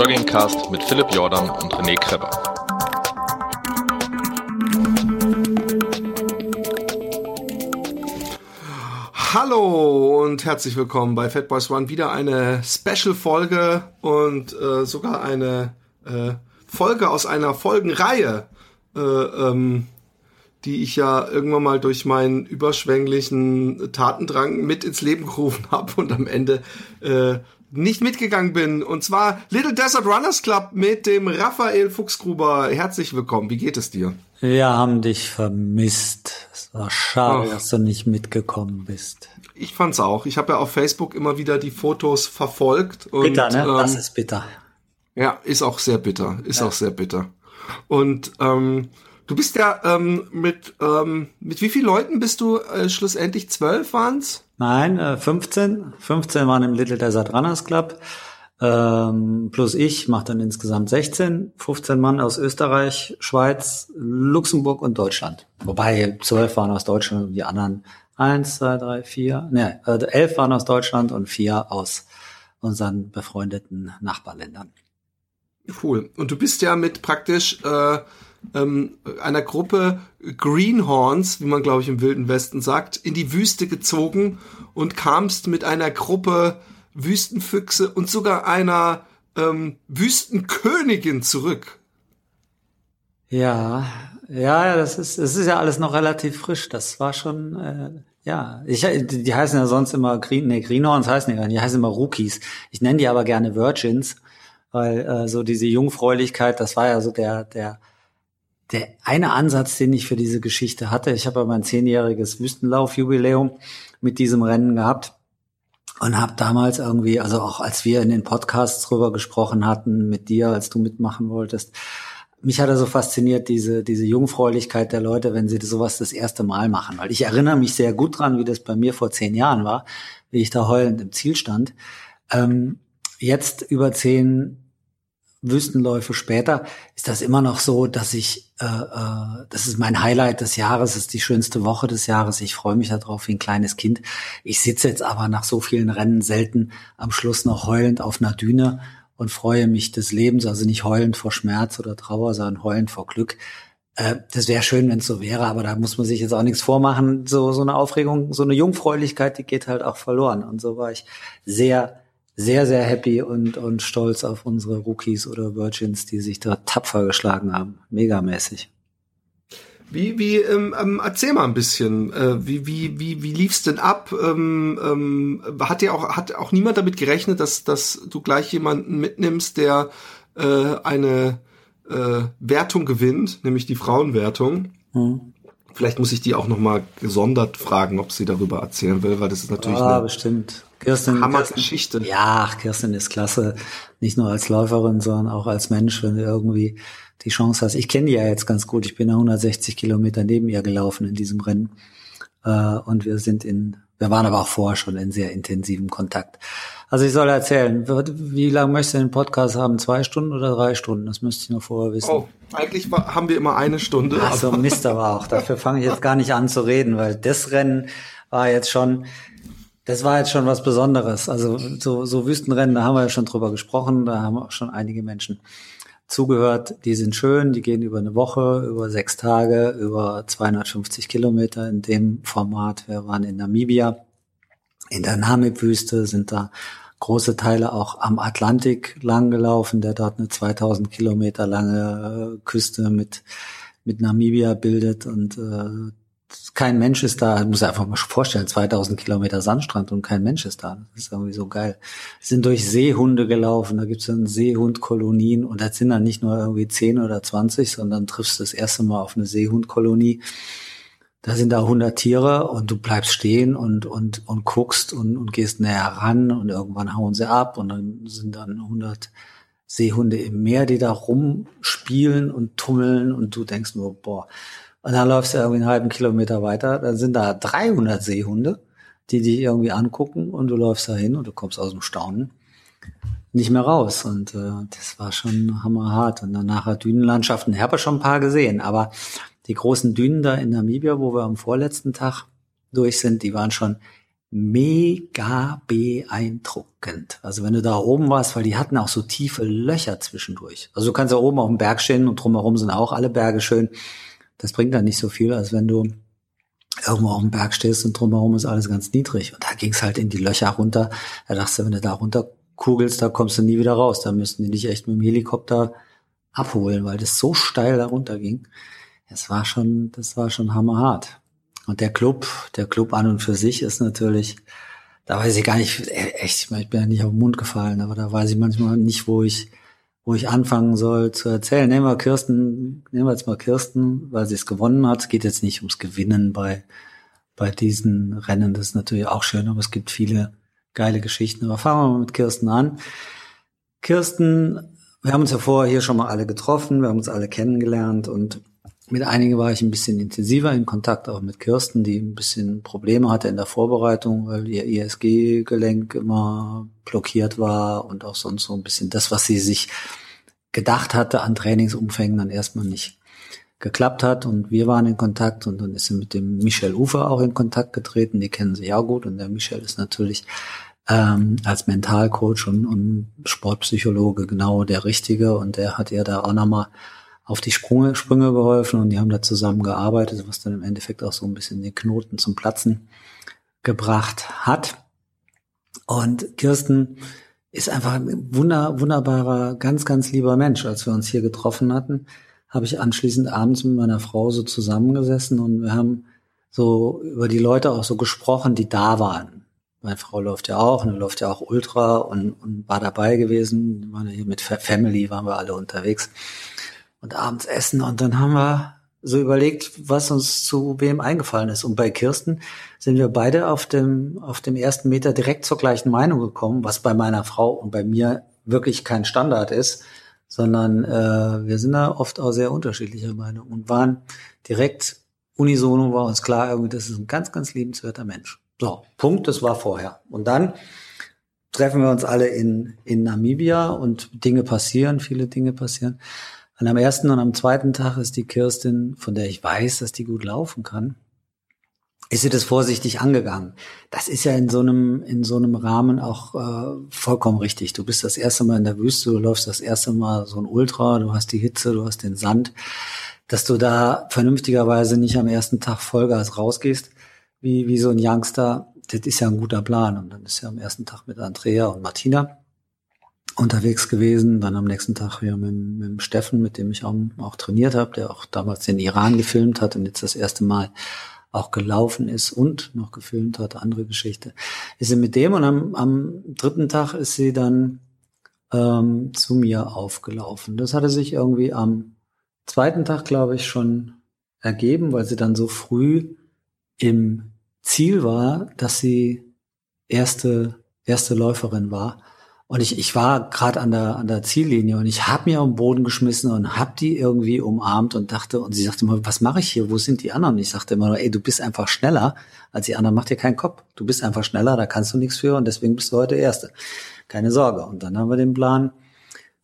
Joggingcast mit Philipp Jordan und René Kreber. Hallo und herzlich willkommen bei Fat Boys One. Wieder eine Special-Folge und äh, sogar eine äh, Folge aus einer Folgenreihe, äh, ähm, die ich ja irgendwann mal durch meinen überschwänglichen Tatendrang mit ins Leben gerufen habe und am Ende äh, nicht mitgegangen bin. Und zwar Little Desert Runners Club mit dem Raphael Fuchsgruber. Herzlich willkommen. Wie geht es dir? Wir haben dich vermisst. Es war schade, Ach. dass du nicht mitgekommen bist. Ich fand's auch. Ich habe ja auf Facebook immer wieder die Fotos verfolgt. Und, bitter, ne? Ähm, das ist bitter. Ja, ist auch sehr bitter. Ist ja. auch sehr bitter. Und ähm, du bist ja ähm, mit ähm, mit wie vielen Leuten bist du äh, schlussendlich? Zwölf waren's? Nein, äh, 15. 15 waren im Little Desert Runners Club. Ähm, plus ich mache dann insgesamt 16, 15 Mann aus Österreich, Schweiz, Luxemburg und Deutschland. Wobei 12 waren aus Deutschland und die anderen 1, 2, 3, 4, ne, äh, 11 waren aus Deutschland und 4 aus unseren befreundeten Nachbarländern. Cool. Und du bist ja mit praktisch äh, ähm, einer Gruppe Greenhorns, wie man glaube ich im Wilden Westen sagt, in die Wüste gezogen und kamst mit einer Gruppe Wüstenfüchse und sogar einer ähm, Wüstenkönigin zurück. Ja, ja, das ist, es ist ja alles noch relativ frisch. Das war schon, äh, ja, ich, die heißen ja sonst immer Green, nee, Greenhorns heißen nicht, die heißen immer Rookies. Ich nenne die aber gerne Virgins, weil äh, so diese Jungfräulichkeit, das war ja so der, der, der eine Ansatz, den ich für diese Geschichte hatte. Ich habe ja mein zehnjähriges Wüstenlaufjubiläum mit diesem Rennen gehabt und habe damals irgendwie, also auch als wir in den Podcasts drüber gesprochen hatten mit dir, als du mitmachen wolltest, mich hat er so fasziniert, diese, diese Jungfräulichkeit der Leute, wenn sie sowas das erste Mal machen. Weil ich erinnere mich sehr gut dran, wie das bei mir vor zehn Jahren war, wie ich da heulend im Ziel stand. Ähm, jetzt über zehn Wüstenläufe später ist das immer noch so, dass ich, äh, äh, das ist mein Highlight des Jahres, ist die schönste Woche des Jahres. Ich freue mich darauf wie ein kleines Kind. Ich sitze jetzt aber nach so vielen Rennen selten am Schluss noch heulend auf einer Düne und freue mich des Lebens, also nicht heulend vor Schmerz oder Trauer, sondern heulend vor Glück. Äh, das wäre schön, wenn es so wäre, aber da muss man sich jetzt auch nichts vormachen. So, so eine Aufregung, so eine Jungfräulichkeit, die geht halt auch verloren. Und so war ich sehr sehr, sehr happy und, und stolz auf unsere Rookies oder Virgins, die sich da tapfer geschlagen haben. Megamäßig. Wie, wie, ähm, ähm, erzähl mal ein bisschen, äh, wie, wie, wie, wie lief's denn ab? Ähm, ähm, hat ja auch, hat auch niemand damit gerechnet, dass, dass du gleich jemanden mitnimmst, der äh, eine äh, Wertung gewinnt, nämlich die Frauenwertung. Hm. Vielleicht muss ich die auch noch mal gesondert fragen, ob sie darüber erzählen will, weil das ist natürlich ah, eine bestimmt. Kirsten, Hammergeschichte. Kirsten, ja, Kirsten ist klasse. Nicht nur als Läuferin, sondern auch als Mensch, wenn du irgendwie die Chance hast. Ich kenne die ja jetzt ganz gut. Ich bin ja 160 Kilometer neben ihr gelaufen in diesem Rennen. Äh, und wir sind in, wir waren aber auch vorher schon in sehr intensivem Kontakt. Also ich soll erzählen, wie lange möchtest du den Podcast haben? Zwei Stunden oder drei Stunden? Das müsste ich noch vorher wissen. Oh, eigentlich haben wir immer eine Stunde. Ach so, Mist aber auch. Dafür fange ich jetzt gar nicht an zu reden, weil das Rennen war jetzt schon, das war jetzt schon was Besonderes. Also so, so Wüstenrennen, da haben wir ja schon drüber gesprochen, da haben auch schon einige Menschen zugehört. Die sind schön, die gehen über eine Woche, über sechs Tage, über 250 Kilometer in dem Format. Wir waren in Namibia, in der Namib-Wüste, sind da große Teile auch am Atlantik lang gelaufen, der dort eine 2000 Kilometer lange äh, Küste mit, mit Namibia bildet und äh, kein Mensch ist da, muss einfach mal vorstellen, 2000 Kilometer Sandstrand und kein Mensch ist da. Das ist irgendwie so geil. Sind durch Seehunde gelaufen, da gibt's dann Seehundkolonien und das sind dann nicht nur irgendwie 10 oder 20, sondern triffst das erste Mal auf eine Seehundkolonie. Da sind da 100 Tiere und du bleibst stehen und, und, und guckst und, und gehst näher ran und irgendwann hauen sie ab und dann sind dann 100 Seehunde im Meer, die da rumspielen und tummeln und du denkst nur, boah, und dann läufst du irgendwie einen halben Kilometer weiter, dann sind da 300 Seehunde, die dich irgendwie angucken und du läufst da hin und du kommst aus dem Staunen nicht mehr raus. Und äh, das war schon hammerhart. Und dann nachher Dünenlandschaften, ich habe schon ein paar gesehen, aber die großen Dünen da in Namibia, wo wir am vorletzten Tag durch sind, die waren schon mega beeindruckend. Also wenn du da oben warst, weil die hatten auch so tiefe Löcher zwischendurch. Also du kannst ja oben auf dem Berg stehen und drumherum sind auch alle Berge schön. Das bringt dann nicht so viel, als wenn du irgendwo auf dem Berg stehst und drumherum ist alles ganz niedrig. Und da ging es halt in die Löcher runter. Da dachtest du, wenn du da runter kugelst, da kommst du nie wieder raus. Da müssten die dich echt mit dem Helikopter abholen, weil das so steil da runter ging. Das war schon, das war schon hammerhart. Und der Club, der Club an und für sich ist natürlich, da weiß ich gar nicht, echt, ich bin ja nicht auf den Mund gefallen, aber da weiß ich manchmal nicht, wo ich, wo ich anfangen soll zu erzählen. Nehmen wir Kirsten, nehmen wir jetzt mal Kirsten, weil sie es gewonnen hat. Es geht jetzt nicht ums Gewinnen bei, bei diesen Rennen. Das ist natürlich auch schön, aber es gibt viele geile Geschichten. Aber fangen wir mal mit Kirsten an. Kirsten, wir haben uns ja vorher hier schon mal alle getroffen, wir haben uns alle kennengelernt und mit einigen war ich ein bisschen intensiver in Kontakt, auch mit Kirsten, die ein bisschen Probleme hatte in der Vorbereitung, weil ihr ISG-Gelenk immer blockiert war und auch sonst so ein bisschen das, was sie sich gedacht hatte an Trainingsumfängen, dann erstmal nicht geklappt hat. Und wir waren in Kontakt und dann ist sie mit dem Michel Ufer auch in Kontakt getreten. Die kennen sich ja gut und der Michel ist natürlich ähm, als Mentalcoach und, und Sportpsychologe genau der Richtige und der hat ihr da auch nochmal auf die Sprünge, Sprünge geholfen und die haben da zusammen gearbeitet, was dann im Endeffekt auch so ein bisschen den Knoten zum Platzen gebracht hat. Und Kirsten ist einfach ein wunder, wunderbarer, ganz, ganz lieber Mensch. Als wir uns hier getroffen hatten, habe ich anschließend abends mit meiner Frau so zusammengesessen und wir haben so über die Leute auch so gesprochen, die da waren. Meine Frau läuft ja auch, und läuft ja auch Ultra und, und war dabei gewesen. Wir waren ja hier mit Family, waren wir alle unterwegs und abends essen. Und dann haben wir so überlegt, was uns zu wem eingefallen ist. Und bei Kirsten sind wir beide auf dem, auf dem ersten Meter direkt zur gleichen Meinung gekommen, was bei meiner Frau und bei mir wirklich kein Standard ist, sondern äh, wir sind da oft auch sehr unterschiedlicher Meinung und waren direkt unisono war uns klar, irgendwie, das ist ein ganz, ganz liebenswerter Mensch. So, Punkt, das war vorher. Und dann treffen wir uns alle in, in Namibia und Dinge passieren, viele Dinge passieren. Und am ersten und am zweiten Tag ist die Kirstin, von der ich weiß, dass die gut laufen kann, ist sie das vorsichtig angegangen. Das ist ja in so einem, in so einem Rahmen auch äh, vollkommen richtig. Du bist das erste Mal in der Wüste, du läufst das erste Mal so ein Ultra, du hast die Hitze, du hast den Sand, dass du da vernünftigerweise nicht am ersten Tag Vollgas rausgehst, wie, wie so ein Youngster, das ist ja ein guter Plan. Und dann ist ja am ersten Tag mit Andrea und Martina unterwegs gewesen, dann am nächsten Tag wieder mit, mit Steffen, mit dem ich auch, auch trainiert habe, der auch damals den Iran gefilmt hat und jetzt das erste Mal auch gelaufen ist und noch gefilmt hat, andere Geschichte. Ist sie mit dem und am, am dritten Tag ist sie dann ähm, zu mir aufgelaufen. Das hatte sich irgendwie am zweiten Tag, glaube ich, schon ergeben, weil sie dann so früh im Ziel war, dass sie erste, erste Läuferin war. Und ich, ich war gerade an der, an der Ziellinie und ich habe mir am Boden geschmissen und habe die irgendwie umarmt und dachte, und sie sagte immer, was mache ich hier? Wo sind die anderen? Und ich sagte immer, ey, du bist einfach schneller als die anderen, mach dir keinen Kopf. Du bist einfach schneller, da kannst du nichts für und deswegen bist du heute Erste. Keine Sorge. Und dann haben wir den Plan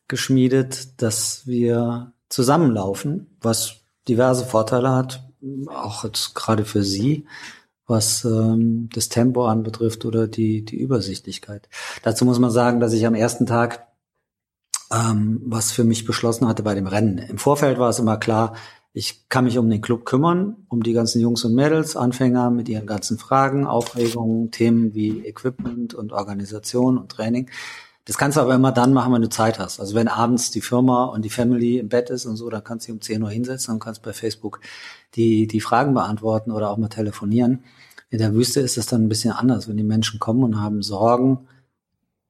geschmiedet, dass wir zusammenlaufen, was diverse Vorteile hat, auch jetzt gerade für sie was ähm, das Tempo anbetrifft oder die, die Übersichtlichkeit. Dazu muss man sagen, dass ich am ersten Tag ähm, was für mich beschlossen hatte bei dem Rennen. Im Vorfeld war es immer klar, ich kann mich um den Club kümmern, um die ganzen Jungs und Mädels, Anfänger mit ihren ganzen Fragen, Aufregungen, Themen wie Equipment und Organisation und Training. Das kannst du aber immer dann machen, wenn du Zeit hast. Also wenn abends die Firma und die Family im Bett ist und so, dann kannst du dich um 10 Uhr hinsetzen und kannst bei Facebook die, die Fragen beantworten oder auch mal telefonieren. In der Wüste ist es dann ein bisschen anders, wenn die Menschen kommen und haben Sorgen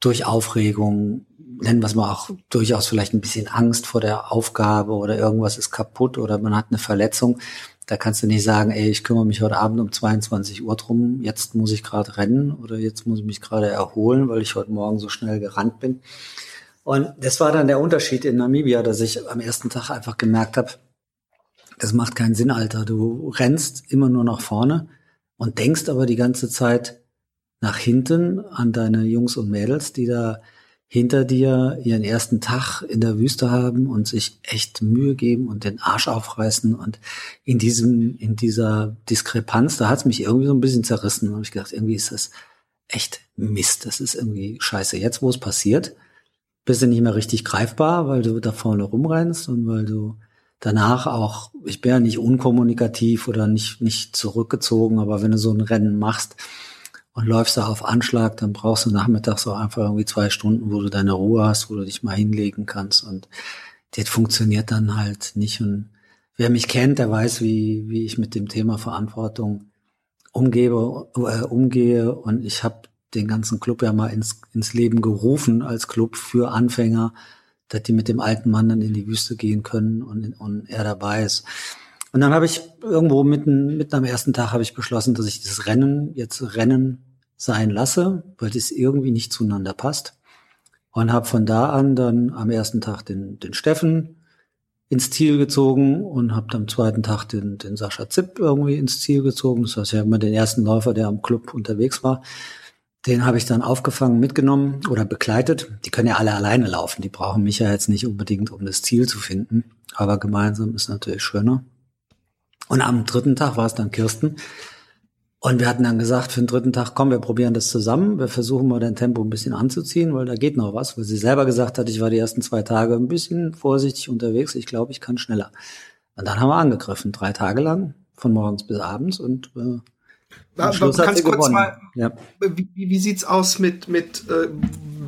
durch Aufregung, nennen wir es mal auch durchaus vielleicht ein bisschen Angst vor der Aufgabe oder irgendwas ist kaputt oder man hat eine Verletzung. Da kannst du nicht sagen, ey, ich kümmere mich heute Abend um 22 Uhr drum, jetzt muss ich gerade rennen oder jetzt muss ich mich gerade erholen, weil ich heute Morgen so schnell gerannt bin. Und das war dann der Unterschied in Namibia, dass ich am ersten Tag einfach gemerkt habe, das macht keinen Sinn, Alter. Du rennst immer nur nach vorne und denkst aber die ganze Zeit nach hinten an deine Jungs und Mädels, die da hinter dir ihren ersten Tag in der Wüste haben und sich echt Mühe geben und den Arsch aufreißen und in diesem, in dieser Diskrepanz, da hat es mich irgendwie so ein bisschen zerrissen. Da habe ich gedacht, irgendwie ist das echt Mist, das ist irgendwie scheiße. Jetzt, wo es passiert, bist du nicht mehr richtig greifbar, weil du da vorne rumrennst und weil du danach auch, ich bin ja nicht unkommunikativ oder nicht, nicht zurückgezogen, aber wenn du so ein Rennen machst und läufst da auf Anschlag, dann brauchst du nachmittags auch einfach irgendwie zwei Stunden, wo du deine Ruhe hast, wo du dich mal hinlegen kannst. Und das funktioniert dann halt nicht. Und wer mich kennt, der weiß, wie, wie ich mit dem Thema Verantwortung umgebe, äh, umgehe. Und ich habe den ganzen Club ja mal ins, ins Leben gerufen als Club für Anfänger, dass die mit dem alten Mann dann in die Wüste gehen können und, und er dabei ist. Und dann habe ich irgendwo mitten, mitten am ersten Tag habe ich beschlossen, dass ich das Rennen jetzt Rennen sein lasse, weil das irgendwie nicht zueinander passt. Und habe von da an dann am ersten Tag den, den Steffen ins Ziel gezogen und habe am zweiten Tag den, den Sascha Zipp irgendwie ins Ziel gezogen. Das heißt, habe immer den ersten Läufer, der am Club unterwegs war. Den habe ich dann aufgefangen, mitgenommen oder begleitet. Die können ja alle alleine laufen. Die brauchen mich ja jetzt nicht unbedingt, um das Ziel zu finden. Aber gemeinsam ist natürlich schöner. Und am dritten Tag war es dann Kirsten. Und wir hatten dann gesagt, für den dritten Tag, komm, wir probieren das zusammen. Wir versuchen mal dein Tempo ein bisschen anzuziehen, weil da geht noch was. Weil sie selber gesagt hat, ich war die ersten zwei Tage ein bisschen vorsichtig unterwegs. Ich glaube, ich kann schneller. Und dann haben wir angegriffen, drei Tage lang, von morgens bis abends. Und äh, am Schluss kannst du kurz mal, ja. wie, wie sieht's aus mit, mit äh,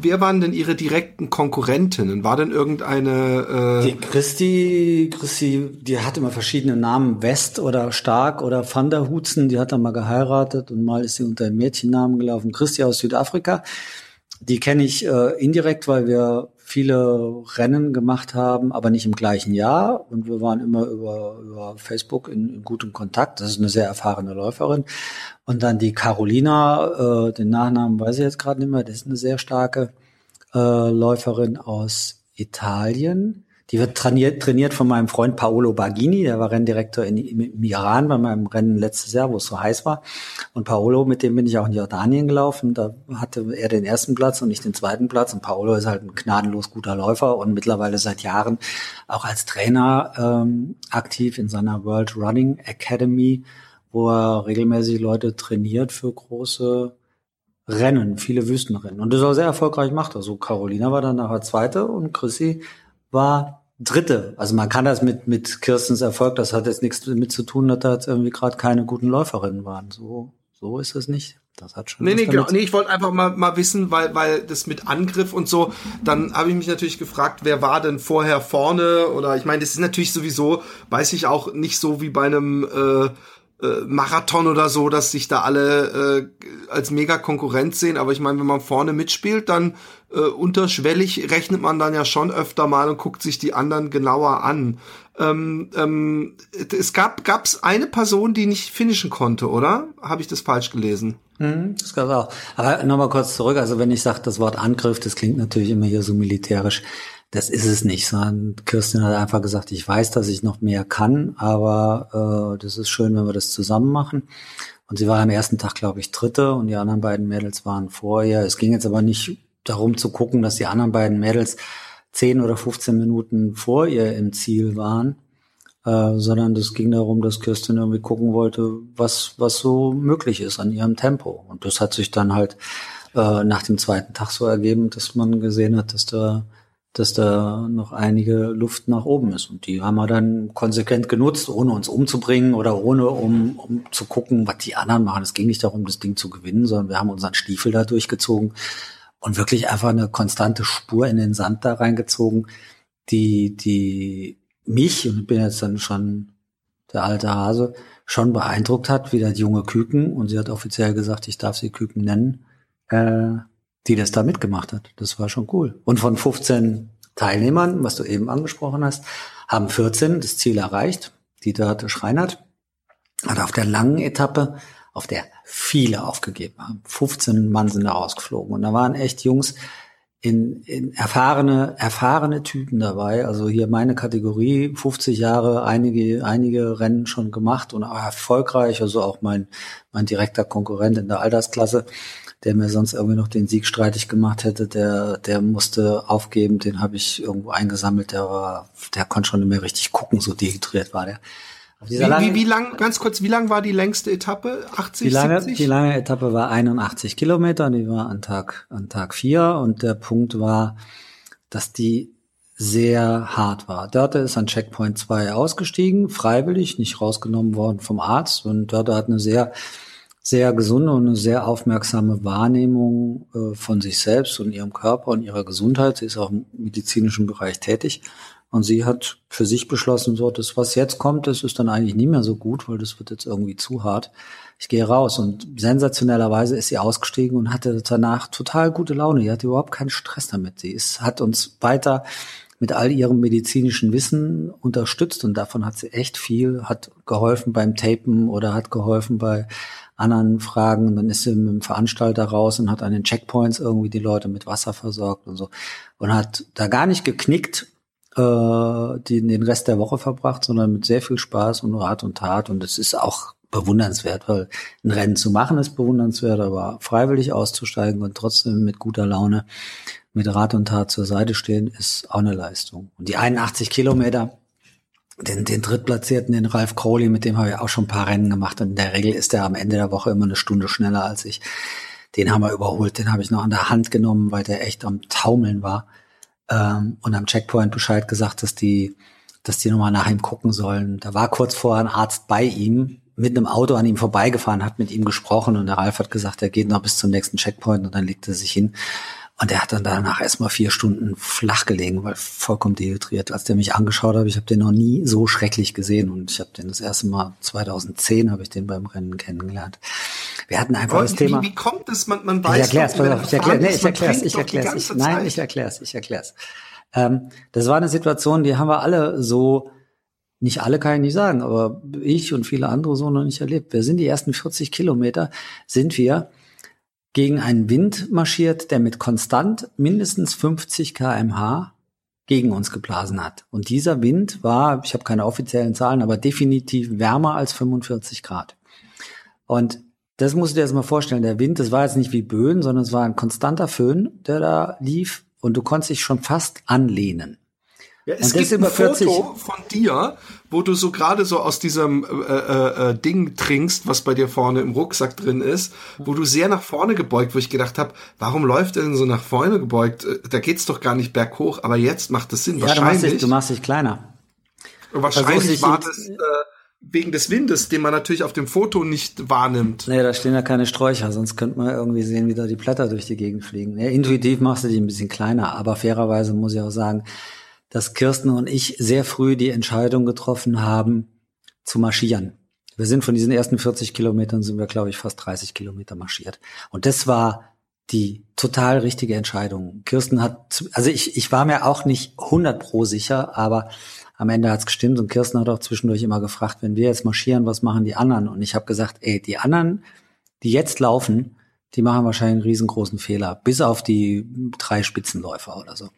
wer waren denn ihre direkten Konkurrentinnen? War denn irgendeine äh Die Christi, Christi, die hatte immer verschiedene Namen, West oder Stark oder Van der Hutzen, die hat dann mal geheiratet und mal ist sie unter einem Mädchennamen gelaufen. Christi aus Südafrika. Die kenne ich äh, indirekt, weil wir viele Rennen gemacht haben, aber nicht im gleichen Jahr. Und wir waren immer über, über Facebook in, in gutem Kontakt. Das ist eine sehr erfahrene Läuferin. Und dann die Carolina, äh, den Nachnamen weiß ich jetzt gerade nicht mehr, das ist eine sehr starke äh, Läuferin aus Italien. Die wird trainiert, trainiert von meinem Freund Paolo Bagini, der war Renndirektor in, im Iran bei meinem Rennen letztes Jahr, wo es so heiß war. Und Paolo, mit dem bin ich auch in Jordanien gelaufen. Da hatte er den ersten Platz und ich den zweiten Platz. Und Paolo ist halt ein gnadenlos guter Läufer und mittlerweile seit Jahren auch als Trainer ähm, aktiv in seiner World Running Academy, wo er regelmäßig Leute trainiert für große Rennen, viele Wüstenrennen. Und das auch sehr erfolgreich macht. Also Carolina war dann nachher Zweite und Chrissy war Dritte. Also man kann das mit, mit Kirstens Erfolg, das hat jetzt nichts damit zu tun, dass da jetzt irgendwie gerade keine guten Läuferinnen waren. So, so ist es nicht. Das hat schon. Nee, nee, genau. Nee, ich wollte einfach mal, mal wissen, weil, weil das mit Angriff und so, dann habe ich mich natürlich gefragt, wer war denn vorher vorne? Oder ich meine, das ist natürlich sowieso, weiß ich auch nicht so wie bei einem äh, äh, Marathon oder so, dass sich da alle äh, als mega Konkurrent sehen. Aber ich meine, wenn man vorne mitspielt, dann äh, unterschwellig rechnet man dann ja schon öfter mal und guckt sich die anderen genauer an. Ähm, ähm, es gab gab's eine Person, die nicht finishen konnte, oder? Habe ich das falsch gelesen? Mhm, das gab's auch. Aber nochmal kurz zurück. Also wenn ich sage, das Wort Angriff, das klingt natürlich immer hier so militärisch. Das ist es nicht, sondern Kirsten hat einfach gesagt, ich weiß, dass ich noch mehr kann, aber äh, das ist schön, wenn wir das zusammen machen. Und sie war am ersten Tag, glaube ich, Dritte und die anderen beiden Mädels waren vorher. Es ging jetzt aber nicht darum zu gucken, dass die anderen beiden Mädels 10 oder 15 Minuten vor ihr im Ziel waren, äh, sondern es ging darum, dass Kirsten irgendwie gucken wollte, was, was so möglich ist an ihrem Tempo. Und das hat sich dann halt äh, nach dem zweiten Tag so ergeben, dass man gesehen hat, dass da dass da noch einige Luft nach oben ist. Und die haben wir dann konsequent genutzt, ohne uns umzubringen oder ohne um, um zu gucken, was die anderen machen. Es ging nicht darum, das Ding zu gewinnen, sondern wir haben unseren Stiefel da durchgezogen und wirklich einfach eine konstante Spur in den Sand da reingezogen, die, die mich, und ich bin jetzt dann schon der alte Hase, schon beeindruckt hat, wie das junge Küken, und sie hat offiziell gesagt, ich darf sie Küken nennen, äh, die das da mitgemacht hat. Das war schon cool. Und von 15 Teilnehmern, was du eben angesprochen hast, haben 14 das Ziel erreicht. Dieter hatte Schreinert hat auf der langen Etappe, auf der viele aufgegeben haben. 15 Mann sind da rausgeflogen. Und da waren echt Jungs, in, in erfahrene, erfahrene Typen dabei. Also hier meine Kategorie, 50 Jahre, einige, einige Rennen schon gemacht und erfolgreich. Also auch mein, mein direkter Konkurrent in der Altersklasse der mir sonst irgendwie noch den Sieg streitig gemacht hätte, der, der musste aufgeben, den habe ich irgendwo eingesammelt, der war, der konnte schon nicht mehr richtig gucken, so dehydriert war der. Wie, wie, wie lang, ganz kurz, wie lang war die längste Etappe? 80, die lange, 70? Die lange Etappe war 81 Kilometer, die war an Tag, an Tag vier und der Punkt war, dass die sehr hart war. Dörte ist an Checkpoint 2 ausgestiegen, freiwillig, nicht rausgenommen worden vom Arzt und Dörte hat eine sehr sehr gesunde und eine sehr aufmerksame Wahrnehmung äh, von sich selbst und ihrem Körper und ihrer Gesundheit. Sie ist auch im medizinischen Bereich tätig. Und sie hat für sich beschlossen, so, das, was jetzt kommt, das ist dann eigentlich nie mehr so gut, weil das wird jetzt irgendwie zu hart. Ich gehe raus. Und sensationellerweise ist sie ausgestiegen und hatte danach total gute Laune. Die hatte überhaupt keinen Stress damit. Sie ist, hat uns weiter mit all ihrem medizinischen Wissen unterstützt und davon hat sie echt viel, hat geholfen beim Tapen oder hat geholfen bei anderen Fragen. Dann ist sie mit dem Veranstalter raus und hat an den Checkpoints irgendwie die Leute mit Wasser versorgt und so. Und hat da gar nicht geknickt, äh, die, den Rest der Woche verbracht, sondern mit sehr viel Spaß und Rat und Tat. Und es ist auch bewundernswert, weil ein Rennen zu machen ist bewundernswert, aber freiwillig auszusteigen und trotzdem mit guter Laune mit Rat und Tat zur Seite stehen, ist auch eine Leistung. Und die 81 Kilometer, den, den Drittplatzierten, den Ralf Crowley, mit dem habe ich auch schon ein paar Rennen gemacht und in der Regel ist er am Ende der Woche immer eine Stunde schneller als ich. Den haben wir überholt, den habe ich noch an der Hand genommen, weil der echt am Taumeln war ähm, und am Checkpoint Bescheid gesagt, dass die, dass die nochmal nach ihm gucken sollen. Da war kurz vorher ein Arzt bei ihm, mit einem Auto an ihm vorbeigefahren, hat mit ihm gesprochen und der Ralf hat gesagt, er geht noch bis zum nächsten Checkpoint und dann legt er sich hin. Und er hat dann danach erstmal vier Stunden flach gelegen, weil vollkommen dehydriert. Als der mich angeschaut hat, ich habe den noch nie so schrecklich gesehen und ich habe den das erste Mal 2010 habe ich den beim Rennen kennengelernt. Wir hatten einfach das Thema. Wie kommt es? Man, man weiß. Ich erklär's, doch, auf, ich erklär's, nee, ich erklär's, ich erklär's. Ich, nein, ich erklär's, ich erklär's. Ähm, das war eine Situation, die haben wir alle so, nicht alle kann ich nicht sagen, aber ich und viele andere so noch nicht erlebt. Wir sind die ersten 40 Kilometer, sind wir gegen einen Wind marschiert, der mit konstant mindestens 50 kmh gegen uns geblasen hat. Und dieser Wind war, ich habe keine offiziellen Zahlen, aber definitiv wärmer als 45 Grad. Und das musst du dir jetzt mal vorstellen. Der Wind, das war jetzt nicht wie Böen, sondern es war ein konstanter Föhn, der da lief und du konntest dich schon fast anlehnen. Ja, es gibt ein über 40 Foto von dir, wo du so gerade so aus diesem äh, äh, äh, Ding trinkst, was bei dir vorne im Rucksack drin ist, wo du sehr nach vorne gebeugt, wo ich gedacht habe, warum läuft er denn so nach vorne gebeugt? Äh, Da geht's doch gar nicht berghoch, aber jetzt macht das Sinn. Ja, du machst, wahrscheinlich dich, du machst dich kleiner. wahrscheinlich war das äh, wegen des Windes, den man natürlich auf dem Foto nicht wahrnimmt. Nee, da stehen ja keine Sträucher, sonst könnte man irgendwie sehen, wie da die Blätter durch die Gegend fliegen. Nee, intuitiv machst du dich ein bisschen kleiner, aber fairerweise muss ich auch sagen, dass Kirsten und ich sehr früh die Entscheidung getroffen haben, zu marschieren. Wir sind von diesen ersten 40 Kilometern sind wir, glaube ich, fast 30 Kilometer marschiert. Und das war die total richtige Entscheidung. Kirsten hat, also ich, ich war mir auch nicht 100 pro sicher, aber am Ende hat's gestimmt und Kirsten hat auch zwischendurch immer gefragt, wenn wir jetzt marschieren, was machen die anderen? Und ich habe gesagt, ey, die anderen, die jetzt laufen, die machen wahrscheinlich einen riesengroßen Fehler, bis auf die drei Spitzenläufer oder so.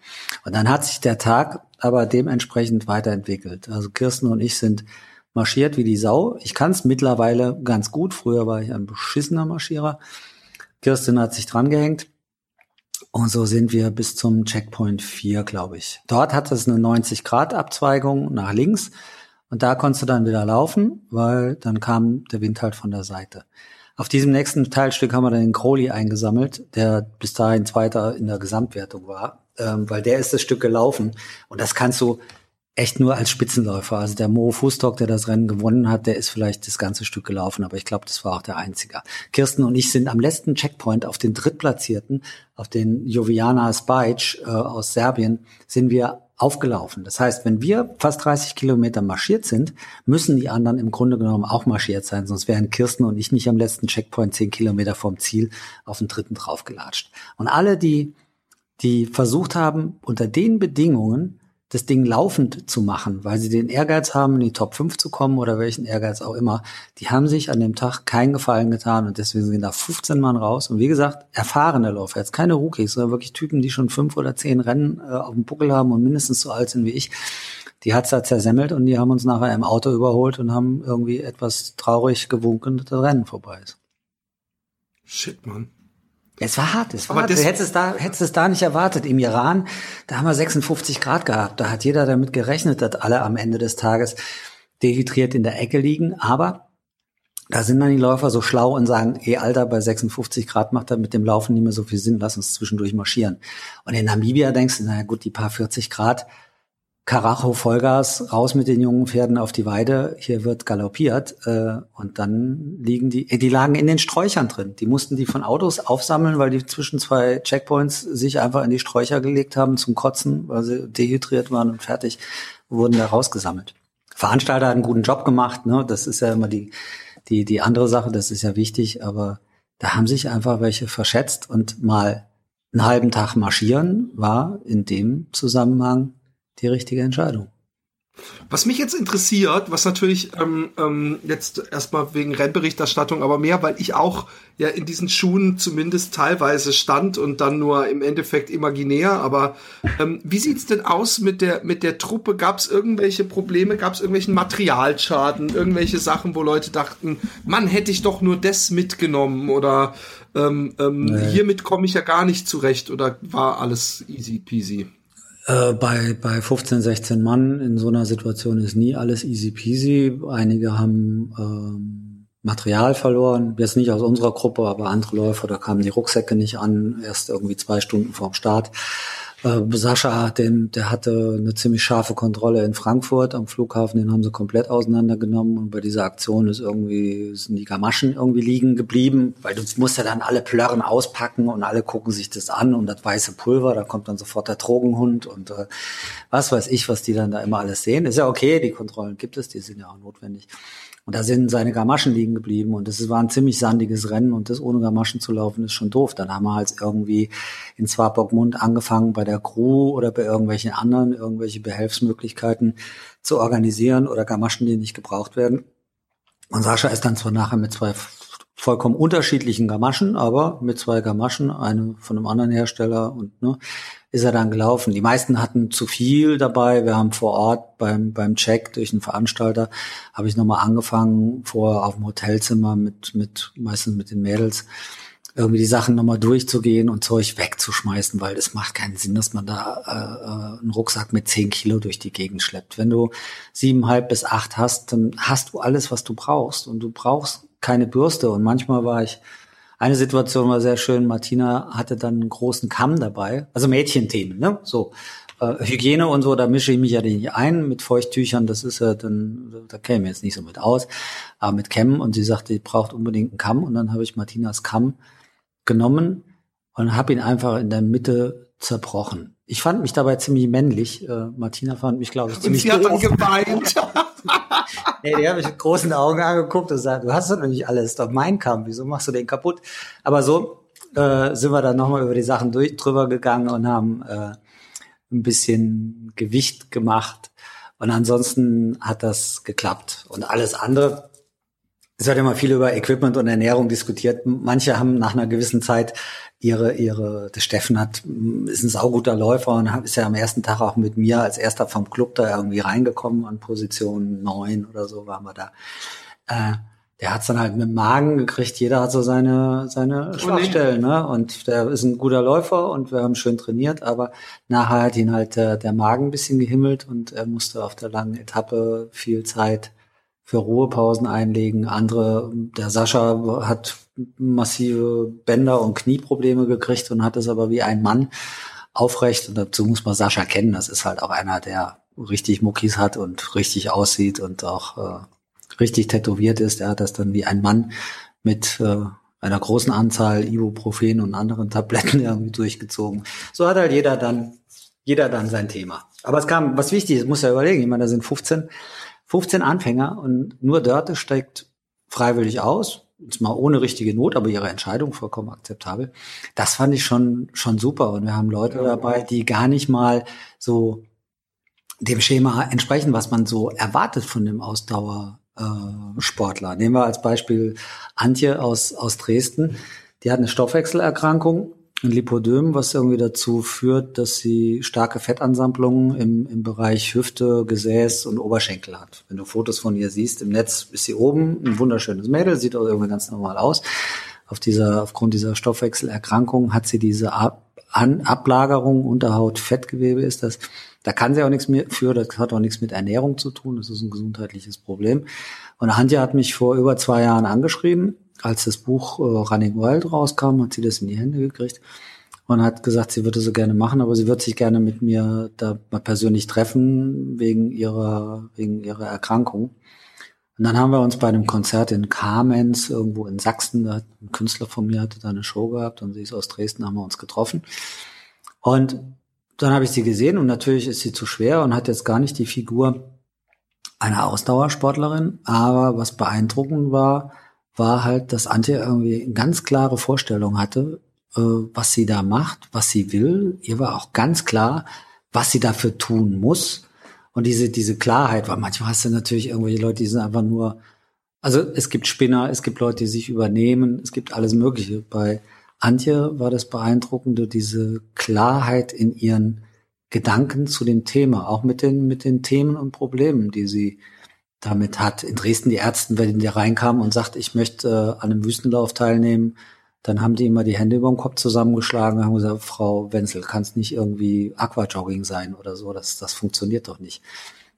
Und dann hat sich der Tag aber dementsprechend weiterentwickelt. Also Kirsten und ich sind marschiert wie die Sau. Ich kann es mittlerweile ganz gut. Früher war ich ein beschissener Marschierer. Kirsten hat sich drangehängt. Und so sind wir bis zum Checkpoint 4, glaube ich. Dort hat es eine 90-Grad-Abzweigung nach links. Und da konntest du dann wieder laufen, weil dann kam der Wind halt von der Seite. Auf diesem nächsten Teilstück haben wir dann den Crowley eingesammelt, der bis dahin Zweiter in der Gesamtwertung war, ähm, weil der ist das Stück gelaufen. Und das kannst du echt nur als Spitzenläufer. Also der Mo Fustock, der das Rennen gewonnen hat, der ist vielleicht das ganze Stück gelaufen, aber ich glaube, das war auch der Einzige. Kirsten und ich sind am letzten Checkpoint auf den Drittplatzierten, auf den Joviana Spajic äh, aus Serbien, sind wir aufgelaufen. Das heißt, wenn wir fast 30 Kilometer marschiert sind, müssen die anderen im Grunde genommen auch marschiert sein, sonst wären Kirsten und ich nicht am letzten Checkpoint 10 Kilometer vom Ziel auf den dritten draufgelatscht. Und alle, die, die versucht haben, unter den Bedingungen das Ding laufend zu machen, weil sie den Ehrgeiz haben, in die Top 5 zu kommen oder welchen Ehrgeiz auch immer, die haben sich an dem Tag keinen Gefallen getan und deswegen sind da 15 Mann raus. Und wie gesagt, erfahrene Läufer, jetzt keine Rookies, sondern wirklich Typen, die schon fünf oder zehn Rennen äh, auf dem Buckel haben und mindestens so alt sind wie ich. Die hat's da zersemmelt und die haben uns nachher im Auto überholt und haben irgendwie etwas traurig gewunken, dass das Rennen vorbei ist. Shit, Mann. Es war hart, es war Aber hart. das- Du hättest es da, hättest es da nicht erwartet. Im Iran, da haben wir 56 Grad gehabt. Da hat jeder damit gerechnet, dass alle am Ende des Tages dehydriert in der Ecke liegen, aber da sind dann die Läufer so schlau und sagen, ey Alter, bei 56 Grad macht das mit dem Laufen nicht mehr so viel Sinn, lass uns zwischendurch marschieren. Und in Namibia denkst du, naja gut, die paar 40 Grad, Karacho Vollgas, raus mit den jungen Pferden auf die Weide, hier wird galoppiert äh, und dann liegen die, äh, die lagen in den Sträuchern drin. Die mussten die von Autos aufsammeln, weil die zwischen zwei Checkpoints sich einfach in die Sträucher gelegt haben zum Kotzen, weil sie dehydriert waren und fertig, wurden da rausgesammelt. Veranstalter hat einen guten Job gemacht, ne? Das ist ja immer die die, die andere Sache, das ist ja wichtig, aber da haben sich einfach welche verschätzt und mal einen halben Tag marschieren war in dem Zusammenhang die richtige Entscheidung. Was mich jetzt interessiert, was natürlich ähm, ähm, jetzt erstmal wegen Rennberichterstattung, aber mehr, weil ich auch ja in diesen Schuhen zumindest teilweise stand und dann nur im Endeffekt imaginär. Aber ähm, wie sieht's denn aus mit der mit der Truppe? Gab es irgendwelche Probleme? Gab es irgendwelchen Materialschaden? Irgendwelche Sachen, wo Leute dachten, Mann, hätte ich doch nur das mitgenommen oder ähm, ähm, nee. hiermit komme ich ja gar nicht zurecht oder war alles easy peasy? Äh, bei, bei 15, 16 Mann in so einer Situation ist nie alles easy peasy. Einige haben ähm, Material verloren, jetzt nicht aus unserer Gruppe, aber andere Läufer, da kamen die Rucksäcke nicht an, erst irgendwie zwei Stunden vorm Start. Äh, Sascha, den, der hatte eine ziemlich scharfe Kontrolle in Frankfurt am Flughafen, den haben sie komplett auseinandergenommen und bei dieser Aktion ist irgendwie, sind die Gamaschen irgendwie liegen geblieben, weil du musst ja dann alle Plörren auspacken und alle gucken sich das an und das weiße Pulver, da kommt dann sofort der Drogenhund und äh, was weiß ich, was die dann da immer alles sehen. Ist ja okay, die Kontrollen gibt es, die sind ja auch notwendig. Und da sind seine Gamaschen liegen geblieben und das war ein ziemlich sandiges Rennen und das ohne Gamaschen zu laufen ist schon doof. Dann haben wir halt irgendwie in Swabogmund angefangen bei der Crew oder bei irgendwelchen anderen irgendwelche Behelfsmöglichkeiten zu organisieren oder Gamaschen, die nicht gebraucht werden. Und Sascha ist dann zwar nachher mit zwei vollkommen unterschiedlichen Gamaschen, aber mit zwei Gamaschen, eine von einem anderen Hersteller und ne, ist er dann gelaufen. Die meisten hatten zu viel dabei. Wir haben vor Ort beim, beim Check durch einen Veranstalter, habe ich nochmal angefangen, vorher auf dem Hotelzimmer mit, mit, meistens mit den Mädels, irgendwie die Sachen nochmal durchzugehen und Zeug wegzuschmeißen, weil es macht keinen Sinn, dass man da äh, äh, einen Rucksack mit zehn Kilo durch die Gegend schleppt. Wenn du siebeneinhalb bis acht hast, dann hast du alles, was du brauchst und du brauchst keine Bürste. Und manchmal war ich eine Situation war sehr schön. Martina hatte dann einen großen Kamm dabei, also Mädchenthemen, ne? So äh, Hygiene und so, da mische ich mich ja nicht ein mit Feuchttüchern. Das ist ja dann, da käme ich jetzt nicht so mit aus, aber mit Kämmen. Und sie sagte, ich braucht unbedingt einen Kamm. Und dann habe ich Martinas Kamm genommen und habe ihn einfach in der Mitte zerbrochen. Ich fand mich dabei ziemlich männlich. Äh, Martina fand mich, glaube ich, ziemlich und sie hat dann geweint. nee, die habe ich mit großen Augen angeguckt und gesagt, du hast doch nicht alles, doch mein Kampf, wieso machst du den kaputt? Aber so äh, sind wir dann nochmal über die Sachen durch, drüber gegangen und haben äh, ein bisschen Gewicht gemacht. Und ansonsten hat das geklappt. Und alles andere, es wird immer viel über Equipment und Ernährung diskutiert. Manche haben nach einer gewissen Zeit ihre, ihre, der Steffen hat, ist ein sauguter Läufer und ist ja am ersten Tag auch mit mir als erster vom Club da irgendwie reingekommen an Position neun oder so waren wir da. Äh, der hat's dann halt mit dem Magen gekriegt. Jeder hat so seine, seine Schwachstellen, ne? Und der ist ein guter Läufer und wir haben schön trainiert, aber nachher hat ihn halt der, der Magen ein bisschen gehimmelt und er musste auf der langen Etappe viel Zeit für Ruhepausen einlegen. Andere, der Sascha hat massive Bänder- und Knieprobleme gekriegt und hat es aber wie ein Mann aufrecht. Und dazu muss man Sascha kennen. Das ist halt auch einer, der richtig Muckis hat und richtig aussieht und auch äh, richtig tätowiert ist. Er hat das dann wie ein Mann mit äh, einer großen Anzahl Ibuprofen und anderen Tabletten irgendwie durchgezogen. So hat halt jeder dann, jeder dann sein Thema. Aber es kam, was wichtig ist, muss ja überlegen, ich meine, da sind 15 15 Anfänger und nur Dörte steigt freiwillig aus, jetzt mal ohne richtige Not, aber ihre Entscheidung vollkommen akzeptabel. Das fand ich schon, schon super. Und wir haben Leute ja, dabei, die gar nicht mal so dem Schema entsprechen, was man so erwartet von dem Ausdauersportler. Nehmen wir als Beispiel Antje aus, aus Dresden. Die hat eine Stoffwechselerkrankung ein Lipodem, was irgendwie dazu führt, dass sie starke Fettansammlungen im, im Bereich Hüfte, Gesäß und Oberschenkel hat. Wenn du Fotos von ihr siehst, im Netz ist sie oben, ein wunderschönes Mädel, sieht auch irgendwie ganz normal aus. Auf dieser, aufgrund dieser Stoffwechselerkrankung hat sie diese An Ablagerung unter Haut, Fettgewebe ist das. Da kann sie auch nichts mehr für, das hat auch nichts mit Ernährung zu tun, das ist ein gesundheitliches Problem. Und Antje hat mich vor über zwei Jahren angeschrieben, als das Buch äh, Running Wild rauskam, hat sie das in die Hände gekriegt und hat gesagt, sie würde so gerne machen, aber sie würde sich gerne mit mir da mal persönlich treffen wegen ihrer wegen ihrer Erkrankung. Und dann haben wir uns bei einem Konzert in Kamenz irgendwo in Sachsen, da hat ein Künstler von mir hatte da eine Show gehabt und sie ist aus Dresden, haben wir uns getroffen. Und dann habe ich sie gesehen und natürlich ist sie zu schwer und hat jetzt gar nicht die Figur einer Ausdauersportlerin. Aber was beeindruckend war, war halt, dass Antje irgendwie ganz klare Vorstellung hatte, äh, was sie da macht, was sie will. Ihr war auch ganz klar, was sie dafür tun muss. Und diese, diese Klarheit, weil manchmal hast du natürlich irgendwelche Leute, die sind einfach nur, also es gibt Spinner, es gibt Leute, die sich übernehmen, es gibt alles Mögliche. Bei Antje war das Beeindruckende, diese Klarheit in ihren Gedanken zu dem Thema, auch mit den, mit den Themen und Problemen, die sie damit hat. In Dresden die Ärzte, wenn die reinkamen und sagt, ich möchte äh, an einem Wüstenlauf teilnehmen, dann haben die immer die Hände über dem Kopf zusammengeschlagen und haben gesagt, Frau Wenzel, kann es nicht irgendwie Aquajogging sein oder so, das, das funktioniert doch nicht.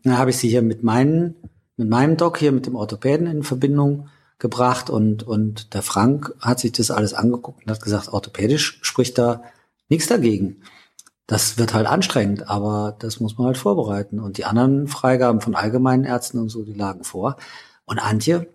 Dann habe ich sie hier mit meinen, mit meinem Doc hier, mit dem Orthopäden in Verbindung gebracht und, und der Frank hat sich das alles angeguckt und hat gesagt, orthopädisch spricht da nichts dagegen. Das wird halt anstrengend, aber das muss man halt vorbereiten. Und die anderen Freigaben von allgemeinen Ärzten und so, die lagen vor. Und Antje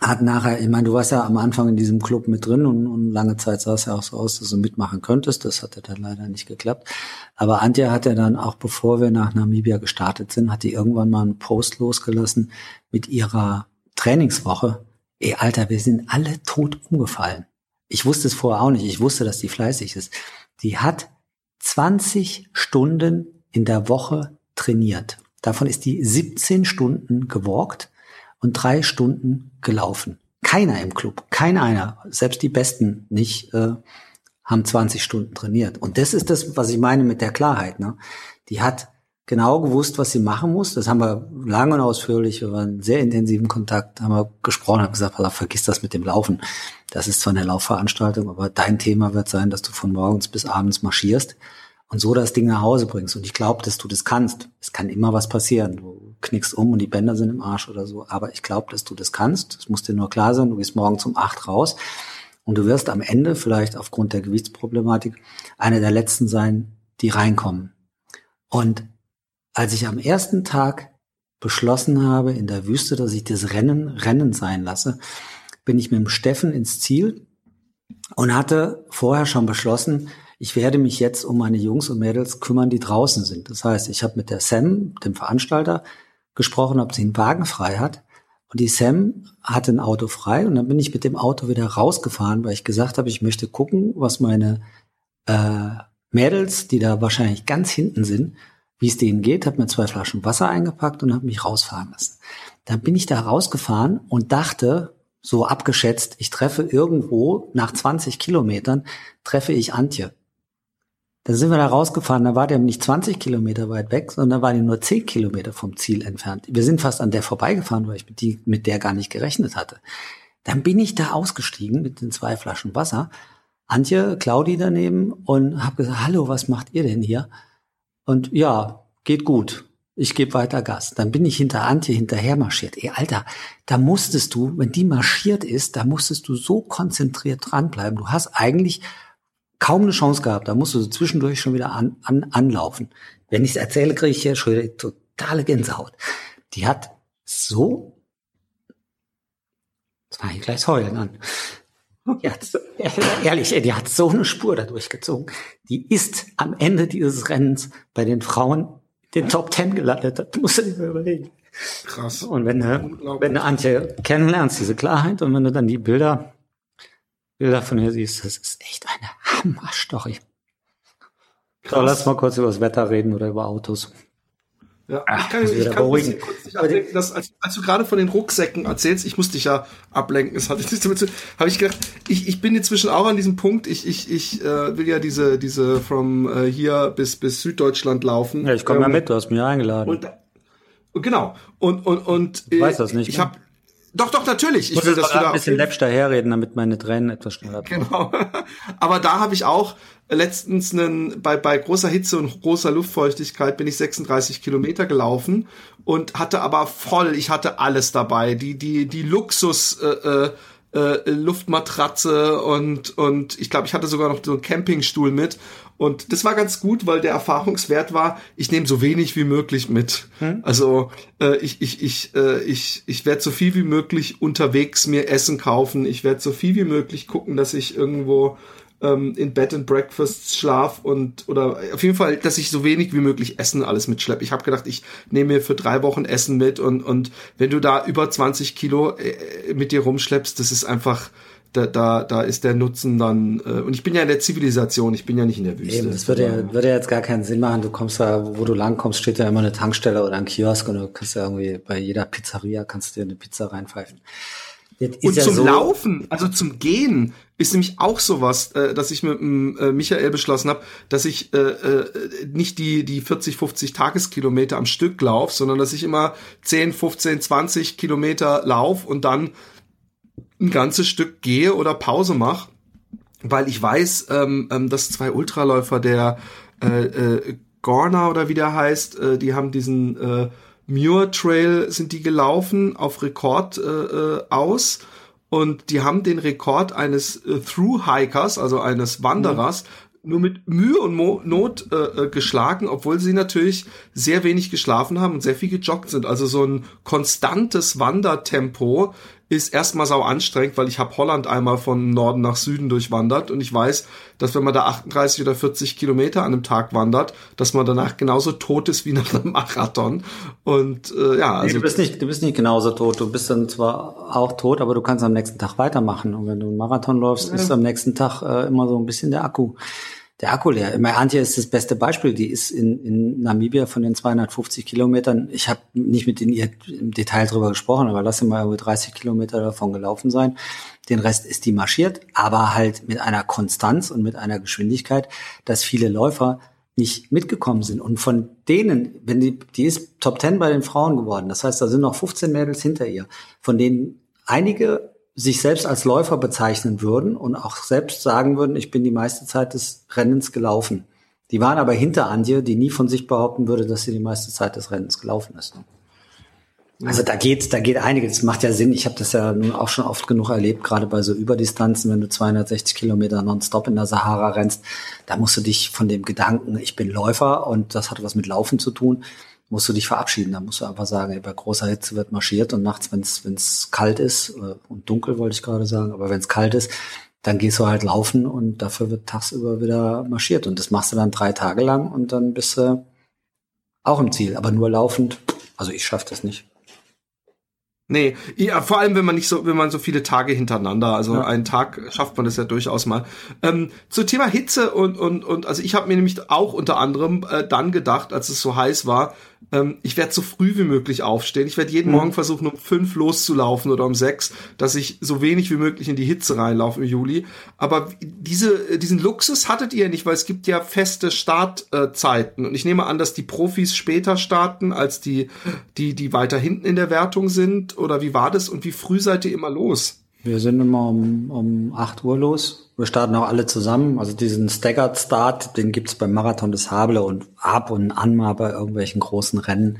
hat nachher, ich meine, du warst ja am Anfang in diesem Club mit drin und, und lange Zeit sah es ja auch so aus, dass du mitmachen könntest. Das hat ja dann leider nicht geklappt. Aber Antje hat ja dann auch, bevor wir nach Namibia gestartet sind, hat die irgendwann mal einen Post losgelassen mit ihrer Trainingswoche. Ey, Alter, wir sind alle tot umgefallen. Ich wusste es vorher auch nicht. Ich wusste, dass die fleißig ist. Die hat 20 Stunden in der Woche trainiert. Davon ist die 17 Stunden gewalkt und drei Stunden gelaufen. Keiner im Club, kein einer, selbst die Besten nicht, äh, haben 20 Stunden trainiert. Und das ist das, was ich meine mit der Klarheit. Ne? Die hat genau gewusst, was sie machen muss. Das haben wir lange und ausführlich, wir waren sehr intensiven Kontakt, haben wir gesprochen, haben gesagt, pass auf, vergiss das mit dem Laufen. Das ist zwar eine Laufveranstaltung, aber dein Thema wird sein, dass du von morgens bis abends marschierst und so das Ding nach Hause bringst. Und ich glaube, dass du das kannst. Es kann immer was passieren. Du knickst um und die Bänder sind im Arsch oder so. Aber ich glaube, dass du das kannst. Es muss dir nur klar sein, du gehst morgen um acht raus. Und du wirst am Ende vielleicht aufgrund der Gewichtsproblematik eine der letzten sein, die reinkommen. Und als ich am ersten Tag beschlossen habe in der Wüste, dass ich das Rennen Rennen sein lasse, bin ich mit dem Steffen ins Ziel und hatte vorher schon beschlossen, ich werde mich jetzt um meine Jungs und Mädels kümmern, die draußen sind. Das heißt, ich habe mit der Sam, dem Veranstalter, gesprochen, ob sie einen Wagen frei hat. Und die Sam hatte ein Auto frei und dann bin ich mit dem Auto wieder rausgefahren, weil ich gesagt habe, ich möchte gucken, was meine äh, Mädels, die da wahrscheinlich ganz hinten sind, wie es denen geht, habe mir zwei Flaschen Wasser eingepackt und habe mich rausfahren lassen. Dann bin ich da rausgefahren und dachte, so abgeschätzt, ich treffe irgendwo nach 20 Kilometern, treffe ich Antje. Da sind wir da rausgefahren, da war der nicht 20 Kilometer weit weg, sondern da war die nur 10 Kilometer vom Ziel entfernt. Wir sind fast an der vorbeigefahren, weil ich mit, die, mit der gar nicht gerechnet hatte. Dann bin ich da ausgestiegen mit den zwei Flaschen Wasser, Antje, Claudi daneben und habe gesagt, hallo, was macht ihr denn hier? Und ja, geht gut. Ich gebe weiter Gas. Dann bin ich hinter Antje hinterher marschiert. Ey, Alter, da musstest du, wenn die marschiert ist, da musstest du so konzentriert dranbleiben. Du hast eigentlich kaum eine Chance gehabt. Da musst du so zwischendurch schon wieder an, an, anlaufen. Wenn ich es erzähle, kriege ich hier schon totale Gänsehaut. Die hat so, jetzt fange ich gleich Heulen an. Die hat, ehrlich, die hat so eine Spur da durchgezogen. Die ist am Ende dieses Rennens bei den Frauen den Top Ten gelandet. Das musst du dir mal überlegen. Krass. Und wenn du, wenn du Antje kennenlernst, diese Klarheit, und wenn du dann die Bilder Bilder von ihr siehst, das ist echt eine Hammerstory. So, lass mal kurz über das Wetter reden oder über Autos. Ja, Ach, ich kann, ich kann kurz nicht ablenken, dass, als, als du gerade von den Rucksäcken erzählst, ich muss dich ja ablenken, es hat nichts damit zu habe ich gedacht, ich, ich bin inzwischen auch an diesem Punkt, ich, ich, ich äh, will ja diese, diese from äh, hier bis, bis Süddeutschland laufen. Ja, ich komme ähm, ja mit, du hast mich eingeladen. Und, genau, und, und, und ich weiß das nicht. Ich habe Doch, doch, natürlich. Ich, ich will, dass du da ein bisschen läppsch daherreden, damit meine Tränen etwas schneller Genau. Aber da habe ich auch letztens einen, bei, bei großer Hitze und großer Luftfeuchtigkeit bin ich 36 Kilometer gelaufen und hatte aber voll, ich hatte alles dabei. Die, die, die Luxus, äh, äh, äh, Luftmatratze und, und ich glaube, ich hatte sogar noch so einen Campingstuhl mit. Und das war ganz gut, weil der Erfahrungswert war, ich nehme so wenig wie möglich mit. Hm? Also äh, ich, ich, ich, äh, ich, ich werde so viel wie möglich unterwegs mir Essen kaufen. Ich werde so viel wie möglich gucken, dass ich irgendwo ähm, in Bed and Breakfast schlaf und oder auf jeden Fall, dass ich so wenig wie möglich Essen alles mitschleppe. Ich habe gedacht, ich nehme mir für drei Wochen Essen mit und und wenn du da über 20 Kilo äh, mit dir rumschleppst, das ist einfach da, da, da ist der Nutzen dann, äh, und ich bin ja in der Zivilisation, ich bin ja nicht in der Wüste. Eben, das würde ja, würde ja jetzt gar keinen Sinn machen. Du kommst da, wo du langkommst, steht ja immer eine Tankstelle oder ein Kiosk und du kannst ja irgendwie bei jeder Pizzeria kannst du dir eine Pizza reinpfeifen. Und ja zum so Laufen, also zum Gehen, ist nämlich auch sowas, äh, dass ich mit äh, Michael beschlossen habe, dass ich äh, äh, nicht die die 40, 50 Tageskilometer am Stück lauf, sondern dass ich immer 10, 15, 20 Kilometer lauf und dann ein ganzes Stück gehe oder Pause mache, weil ich weiß, ähm, ähm, dass zwei Ultraläufer, der äh, äh, Gorner oder wie der heißt, äh, die haben diesen äh, Muir Trail sind die gelaufen auf Rekord äh, äh, aus und die haben den Rekord eines äh, Through-Hikers, also eines Wanderers, mhm. nur mit Mühe und Mo Not äh, äh, geschlagen, obwohl sie natürlich sehr wenig geschlafen haben und sehr viel gejoggt sind. Also so ein konstantes Wandertempo ist erstmal sau anstrengend, weil ich habe Holland einmal von Norden nach Süden durchwandert und ich weiß, dass wenn man da 38 oder 40 Kilometer an einem Tag wandert, dass man danach genauso tot ist wie nach einem Marathon. Und äh, ja, also nee, du bist nicht, du bist nicht genauso tot. Du bist dann zwar auch tot, aber du kannst am nächsten Tag weitermachen. Und wenn du einen Marathon läufst, ja. ist am nächsten Tag äh, immer so ein bisschen der Akku der Akku leer. Meine Antje ist das beste Beispiel. Die ist in, in Namibia von den 250 Kilometern. Ich habe nicht mit ihr im Detail drüber gesprochen, aber lass sie mal über 30 Kilometer davon gelaufen sein. Den Rest ist die marschiert, aber halt mit einer Konstanz und mit einer Geschwindigkeit, dass viele Läufer nicht mitgekommen sind. Und von denen, wenn die, die ist Top 10 bei den Frauen geworden. Das heißt, da sind noch 15 Mädels hinter ihr, von denen einige sich selbst als Läufer bezeichnen würden und auch selbst sagen würden, ich bin die meiste Zeit des Rennens gelaufen. Die waren aber hinter Antje, die nie von sich behaupten würde, dass sie die meiste Zeit des Rennens gelaufen ist. Also da geht, da geht einiges. Das macht ja Sinn. Ich habe das ja nun auch schon oft genug erlebt, gerade bei so Überdistanzen, wenn du 260 Kilometer nonstop in der Sahara rennst, da musst du dich von dem Gedanken, ich bin Läufer und das hat was mit Laufen zu tun, musst du dich verabschieden. Da musst du einfach sagen, bei großer Hitze wird marschiert und nachts, wenn es kalt ist, äh, und dunkel wollte ich gerade sagen, aber wenn es kalt ist, dann gehst du halt laufen und dafür wird tagsüber wieder marschiert. Und das machst du dann drei Tage lang und dann bist du auch im Ziel. Aber nur laufend, also ich schaff das nicht. Nee, ja, vor allem wenn man nicht so, wenn man so viele Tage hintereinander, also ja. einen Tag schafft man das ja durchaus mal. Ähm, zu Thema Hitze und und und also ich habe mir nämlich auch unter anderem äh, dann gedacht, als es so heiß war, ähm, ich werde so früh wie möglich aufstehen. Ich werde jeden mhm. Morgen versuchen, um fünf loszulaufen oder um sechs, dass ich so wenig wie möglich in die Hitze reinlaufe im Juli. Aber diese, diesen Luxus hattet ihr nicht, weil es gibt ja feste Startzeiten. Und ich nehme an, dass die Profis später starten als die, die, die weiter hinten in der Wertung sind. Oder wie war das und wie früh seid ihr immer los? Wir sind immer um, um 8 Uhr los. Wir starten auch alle zusammen. Also diesen Staggered Start, den gibt's beim Marathon des Hable und ab und an mal bei irgendwelchen großen Rennen.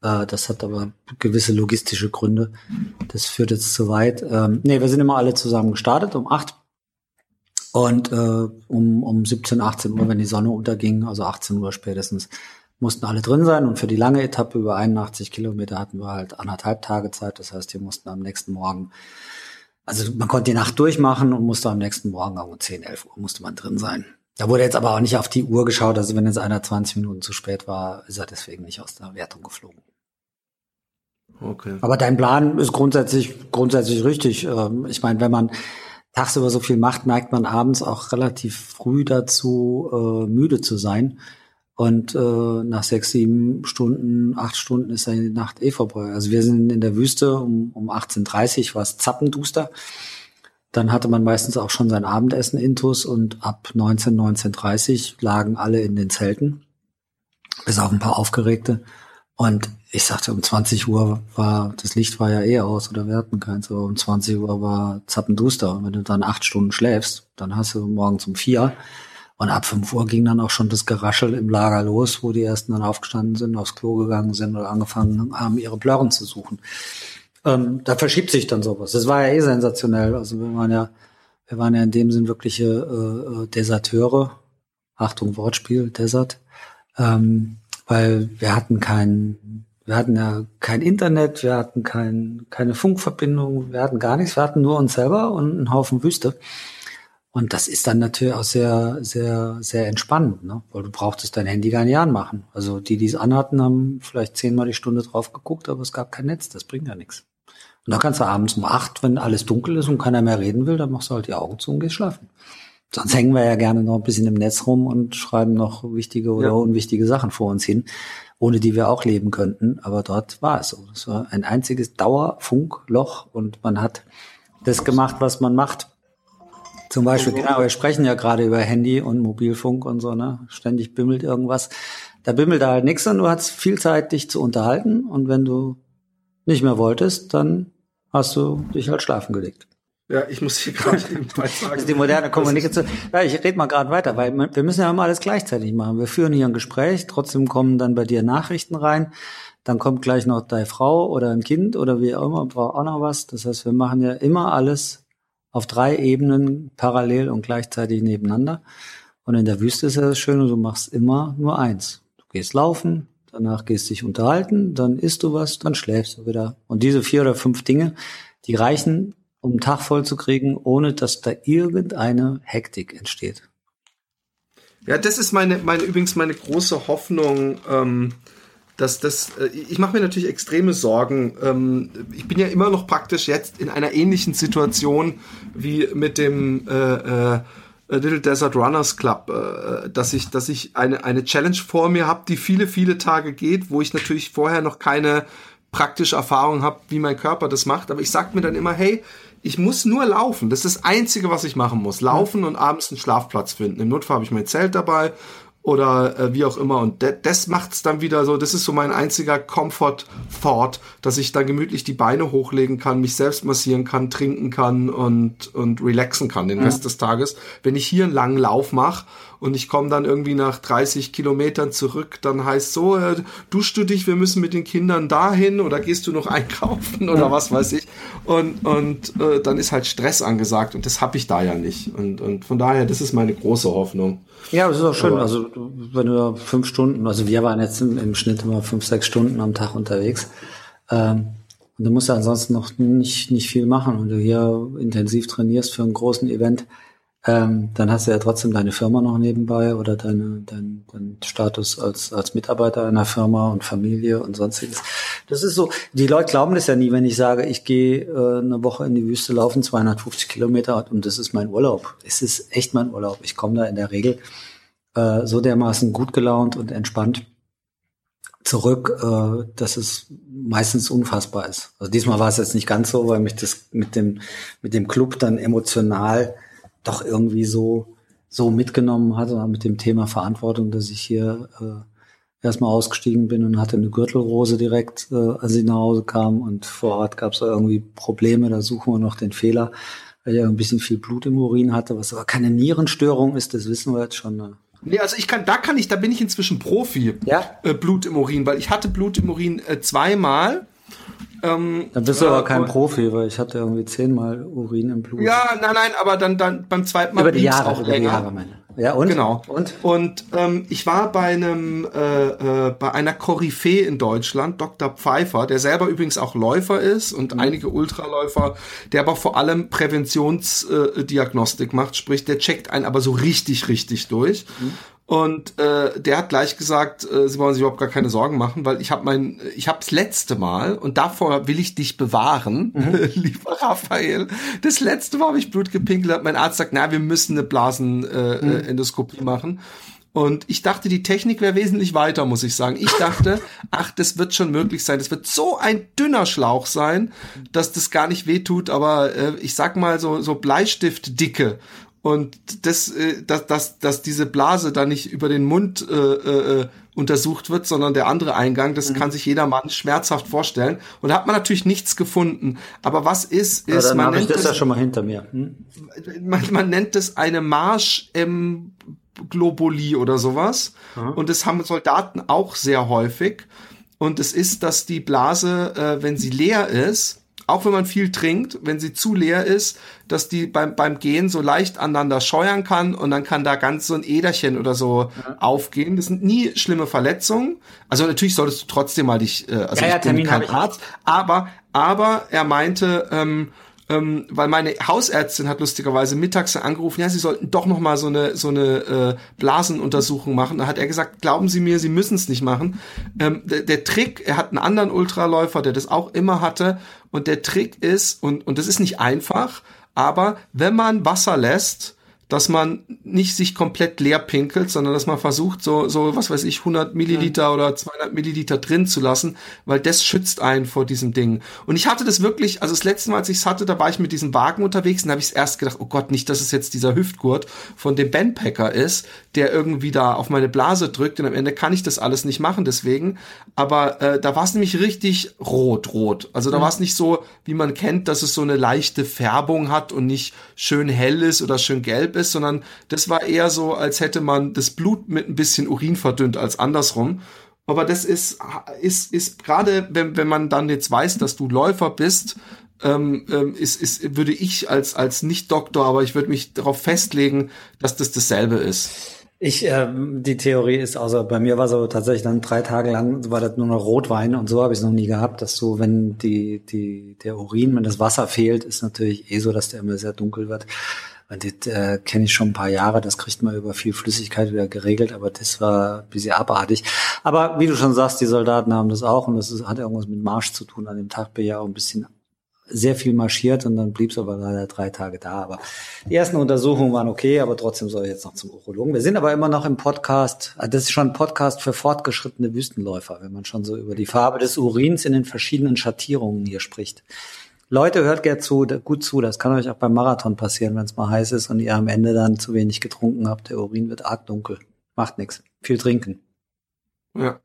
Äh, das hat aber gewisse logistische Gründe. Das führt jetzt zu weit. Ähm, nee, wir sind immer alle zusammen gestartet um 8 und äh, um, um 17, 18 Uhr, wenn die Sonne unterging, also 18 Uhr spätestens, mussten alle drin sein. Und für die lange Etappe über 81 Kilometer hatten wir halt anderthalb Tage Zeit. Das heißt, wir mussten am nächsten Morgen also man konnte die Nacht durchmachen und musste am nächsten Morgen um 10, 11 Uhr musste man drin sein. Da wurde jetzt aber auch nicht auf die Uhr geschaut. Also wenn jetzt einer 20 Minuten zu spät war, ist er deswegen nicht aus der Wertung geflogen. Okay. Aber dein Plan ist grundsätzlich, grundsätzlich richtig. Ähm, ich meine, wenn man tagsüber so viel macht, merkt man abends auch relativ früh dazu, äh, müde zu sein. Und äh, nach sechs, sieben Stunden, acht Stunden ist die Nacht eh vorbei. Also wir sind in der Wüste um, um 18.30 war es zappenduster. Dann hatte man meistens auch schon sein Abendessen intus und ab 19, 19.30 lagen alle in den Zelten. Bis auf ein paar Aufgeregte. Und ich sagte, um 20 Uhr war, das Licht war ja eh aus oder wir hatten keins, aber um 20 Uhr war zappenduster. Und wenn du dann acht Stunden schläfst, dann hast du morgens um vier. Und ab fünf Uhr ging dann auch schon das Geraschel im Lager los, wo die ersten dann aufgestanden sind, aufs Klo gegangen sind oder angefangen haben, ihre Blören zu suchen. Ähm, da verschiebt sich dann sowas. Das war ja eh sensationell. Also wir waren ja, wir waren ja in dem Sinn wirkliche äh, äh Deserteure. Achtung, Wortspiel, Desert. Ähm, weil wir hatten keinen wir hatten ja kein Internet, wir hatten kein, keine Funkverbindung, wir hatten gar nichts, wir hatten nur uns selber und einen Haufen Wüste. Und das ist dann natürlich auch sehr, sehr, sehr entspannend, ne? weil du brauchtest dein Handy gar nicht anmachen. Also die, die es anhatten, haben vielleicht zehnmal die Stunde drauf geguckt, aber es gab kein Netz, das bringt ja nichts. Und dann kannst du abends um acht, wenn alles dunkel ist und keiner mehr reden will, dann machst du halt die Augen zu und gehst schlafen. Sonst hängen wir ja gerne noch ein bisschen im Netz rum und schreiben noch wichtige oder ja. unwichtige Sachen vor uns hin ohne die wir auch leben könnten. Aber dort war es so. Es war ein einziges Dauerfunkloch und man hat das gemacht, was man macht. Zum Beispiel, genau, wir sprechen ja gerade über Handy und Mobilfunk und so, ne? Ständig bimmelt irgendwas. Da bimmelt da halt nichts und du hast viel Zeit, dich zu unterhalten. Und wenn du nicht mehr wolltest, dann hast du dich halt schlafen gelegt. Ja, ich muss hier gerade sagen. Das ist die moderne Kommunikation. Ja, ich rede mal gerade weiter, weil wir müssen ja immer alles gleichzeitig machen. Wir führen hier ein Gespräch, trotzdem kommen dann bei dir Nachrichten rein. Dann kommt gleich noch deine Frau oder ein Kind oder wie auch immer, braucht auch noch was. Das heißt, wir machen ja immer alles auf drei Ebenen parallel und gleichzeitig nebeneinander. Und in der Wüste ist ja das Schöne, du machst immer nur eins. Du gehst laufen, danach gehst dich unterhalten, dann isst du was, dann schläfst du wieder. Und diese vier oder fünf Dinge, die reichen um einen Tag voll zu kriegen, ohne dass da irgendeine Hektik entsteht. Ja, das ist meine, meine übrigens meine große Hoffnung, ähm, dass das, äh, ich mache mir natürlich extreme Sorgen. Ähm, ich bin ja immer noch praktisch jetzt in einer ähnlichen Situation wie mit dem äh, äh, Little Desert Runners Club, äh, dass ich, dass ich eine, eine Challenge vor mir habe, die viele, viele Tage geht, wo ich natürlich vorher noch keine praktische Erfahrung habe, wie mein Körper das macht. Aber ich sag mir dann immer, hey, ich muss nur laufen. Das ist das Einzige, was ich machen muss. Laufen und abends einen Schlafplatz finden. Im Notfall habe ich mein Zelt dabei oder äh, wie auch immer. Und de das macht's dann wieder so, das ist so mein einziger Comfort-Thought, dass ich da gemütlich die Beine hochlegen kann, mich selbst massieren kann, trinken kann und, und relaxen kann den ja. Rest des Tages. Wenn ich hier einen langen Lauf mache und ich komme dann irgendwie nach 30 Kilometern zurück, dann heißt so, äh, duschst du dich, wir müssen mit den Kindern dahin oder gehst du noch einkaufen oder was weiß ich. Und, und äh, dann ist halt Stress angesagt und das habe ich da ja nicht. Und, und von daher, das ist meine große Hoffnung. Ja, das ist auch schön. Aber also wenn du fünf Stunden, also wir waren jetzt im, im Schnitt immer fünf, sechs Stunden am Tag unterwegs. Ähm, und du musst ja ansonsten noch nicht, nicht viel machen. Und du hier intensiv trainierst für einen großen Event, ähm, dann hast du ja trotzdem deine Firma noch nebenbei oder deine, dein, dein Status als, als Mitarbeiter einer Firma und Familie und sonstiges. Das ist so, die Leute glauben das ja nie, wenn ich sage, ich gehe äh, eine Woche in die Wüste laufen, 250 Kilometer und das ist mein Urlaub. Es ist echt mein Urlaub. Ich komme da in der Regel äh, so dermaßen gut gelaunt und entspannt zurück, äh, dass es meistens unfassbar ist. Also diesmal war es jetzt nicht ganz so, weil mich das mit dem, mit dem Club dann emotional doch irgendwie so, so mitgenommen hat, mit dem Thema Verantwortung, dass ich hier äh, erstmal ausgestiegen bin und hatte eine Gürtelrose direkt, äh, als ich nach Hause kam. Und vor Ort gab es irgendwie Probleme, da suchen wir noch den Fehler, weil ich ein bisschen viel Blut im Urin hatte, was aber keine Nierenstörung ist, das wissen wir jetzt schon. Ne? Nee, also ich kann, da kann ich, da bin ich inzwischen Profi. Ja. Äh, Blut im Urin, weil ich hatte Blut im Urin äh, zweimal ähm, dann bist du aber kein Profi, weil ich hatte irgendwie zehnmal Urin im Blut. Ja, nein, nein, aber dann, dann beim zweiten Mal über die Jahre, auch über länger. die Jahre meine. Ja und genau und und ähm, ich war bei einem äh, äh, bei einer Koryphäe in Deutschland, Dr. Pfeiffer, der selber übrigens auch Läufer ist und mhm. einige Ultraläufer, der aber vor allem Präventionsdiagnostik äh, macht, sprich der checkt einen aber so richtig richtig durch. Mhm. Und äh, der hat gleich gesagt, äh, sie wollen sich überhaupt gar keine Sorgen machen, weil ich habe mein, ich habe das letzte Mal und davor will ich dich bewahren, mhm. lieber Raphael. Das letzte Mal habe ich Blut gepinkelt. Mein Arzt sagt, na, wir müssen eine Blasenendoskopie äh, mhm. machen. Und ich dachte, die Technik wäre wesentlich weiter, muss ich sagen. Ich dachte, ach, das wird schon möglich sein. Das wird so ein dünner Schlauch sein, dass das gar nicht wehtut. Aber äh, ich sag mal so so Bleistiftdicke und das, äh, dass, dass, dass diese Blase da nicht über den Mund äh, äh, untersucht wird, sondern der andere Eingang, das mhm. kann sich jeder Mann schmerzhaft vorstellen. Und da hat man natürlich nichts gefunden. Aber was ist, ist, ja, man nennt das, das ja schon mal hinter mir. Hm? Man, man nennt es eine Marsch im Globuli oder sowas. Mhm. Und das haben Soldaten auch sehr häufig. Und es ist, dass die Blase, äh, wenn sie leer ist, auch wenn man viel trinkt, wenn sie zu leer ist, dass die beim, beim Gehen so leicht aneinander scheuern kann und dann kann da ganz so ein Äderchen oder so ja. aufgehen. Das sind nie schlimme Verletzungen. Also natürlich solltest du trotzdem mal dich, äh, also ja, ich ja, bin kein Arzt, aber, aber er meinte, ähm, ähm, weil meine Hausärztin hat lustigerweise mittags angerufen, ja, sie sollten doch noch mal so eine so eine äh, Blasenuntersuchung machen. Da hat er gesagt, glauben Sie mir, Sie müssen es nicht machen. Ähm, der, der Trick, er hat einen anderen Ultraläufer, der das auch immer hatte, und der Trick ist und und das ist nicht einfach, aber wenn man Wasser lässt dass man nicht sich komplett leer pinkelt, sondern dass man versucht, so, so, was weiß ich, 100 Milliliter ja. oder 200 Milliliter drin zu lassen, weil das schützt einen vor diesem Ding. Und ich hatte das wirklich, also das letzte Mal, als ich es hatte, da war ich mit diesem Wagen unterwegs und da habe ich erst gedacht, oh Gott, nicht, dass es jetzt dieser Hüftgurt von dem Bandpacker ist, der irgendwie da auf meine Blase drückt und am Ende kann ich das alles nicht machen deswegen. Aber äh, da war es nämlich richtig rot, rot. Also da mhm. war es nicht so, wie man kennt, dass es so eine leichte Färbung hat und nicht schön hell ist oder schön gelb ist ist, sondern das war eher so, als hätte man das Blut mit ein bisschen Urin verdünnt als andersrum. Aber das ist, ist, ist gerade, wenn, wenn man dann jetzt weiß, dass du Läufer bist, ähm, ähm, ist, ist, würde ich als, als Nicht-Doktor, aber ich würde mich darauf festlegen, dass das dasselbe ist. Ich, ähm, die Theorie ist, also bei mir war so tatsächlich dann drei Tage lang war das nur noch Rotwein und so habe ich es noch nie gehabt, dass du, wenn die, die, der Urin, wenn das Wasser fehlt, ist natürlich eh so, dass der immer sehr dunkel wird. Und das äh, kenne ich schon ein paar Jahre, das kriegt man über viel Flüssigkeit wieder geregelt, aber das war ein bisschen abartig. Aber wie du schon sagst, die Soldaten haben das auch und das ist, hat irgendwas mit Marsch zu tun. An dem Tag bin ich auch ein bisschen sehr viel marschiert und dann blieb es aber leider drei Tage da. Aber die ersten Untersuchungen waren okay, aber trotzdem soll ich jetzt noch zum Urologen. Wir sind aber immer noch im Podcast. Ah, das ist schon ein Podcast für fortgeschrittene Wüstenläufer, wenn man schon so über die Farbe des Urins in den verschiedenen Schattierungen hier spricht. Leute, hört gerne zu, gut zu. Das kann euch auch beim Marathon passieren, wenn es mal heiß ist und ihr am Ende dann zu wenig getrunken habt. Der Urin wird arg dunkel. Macht nichts. Viel trinken. Ja.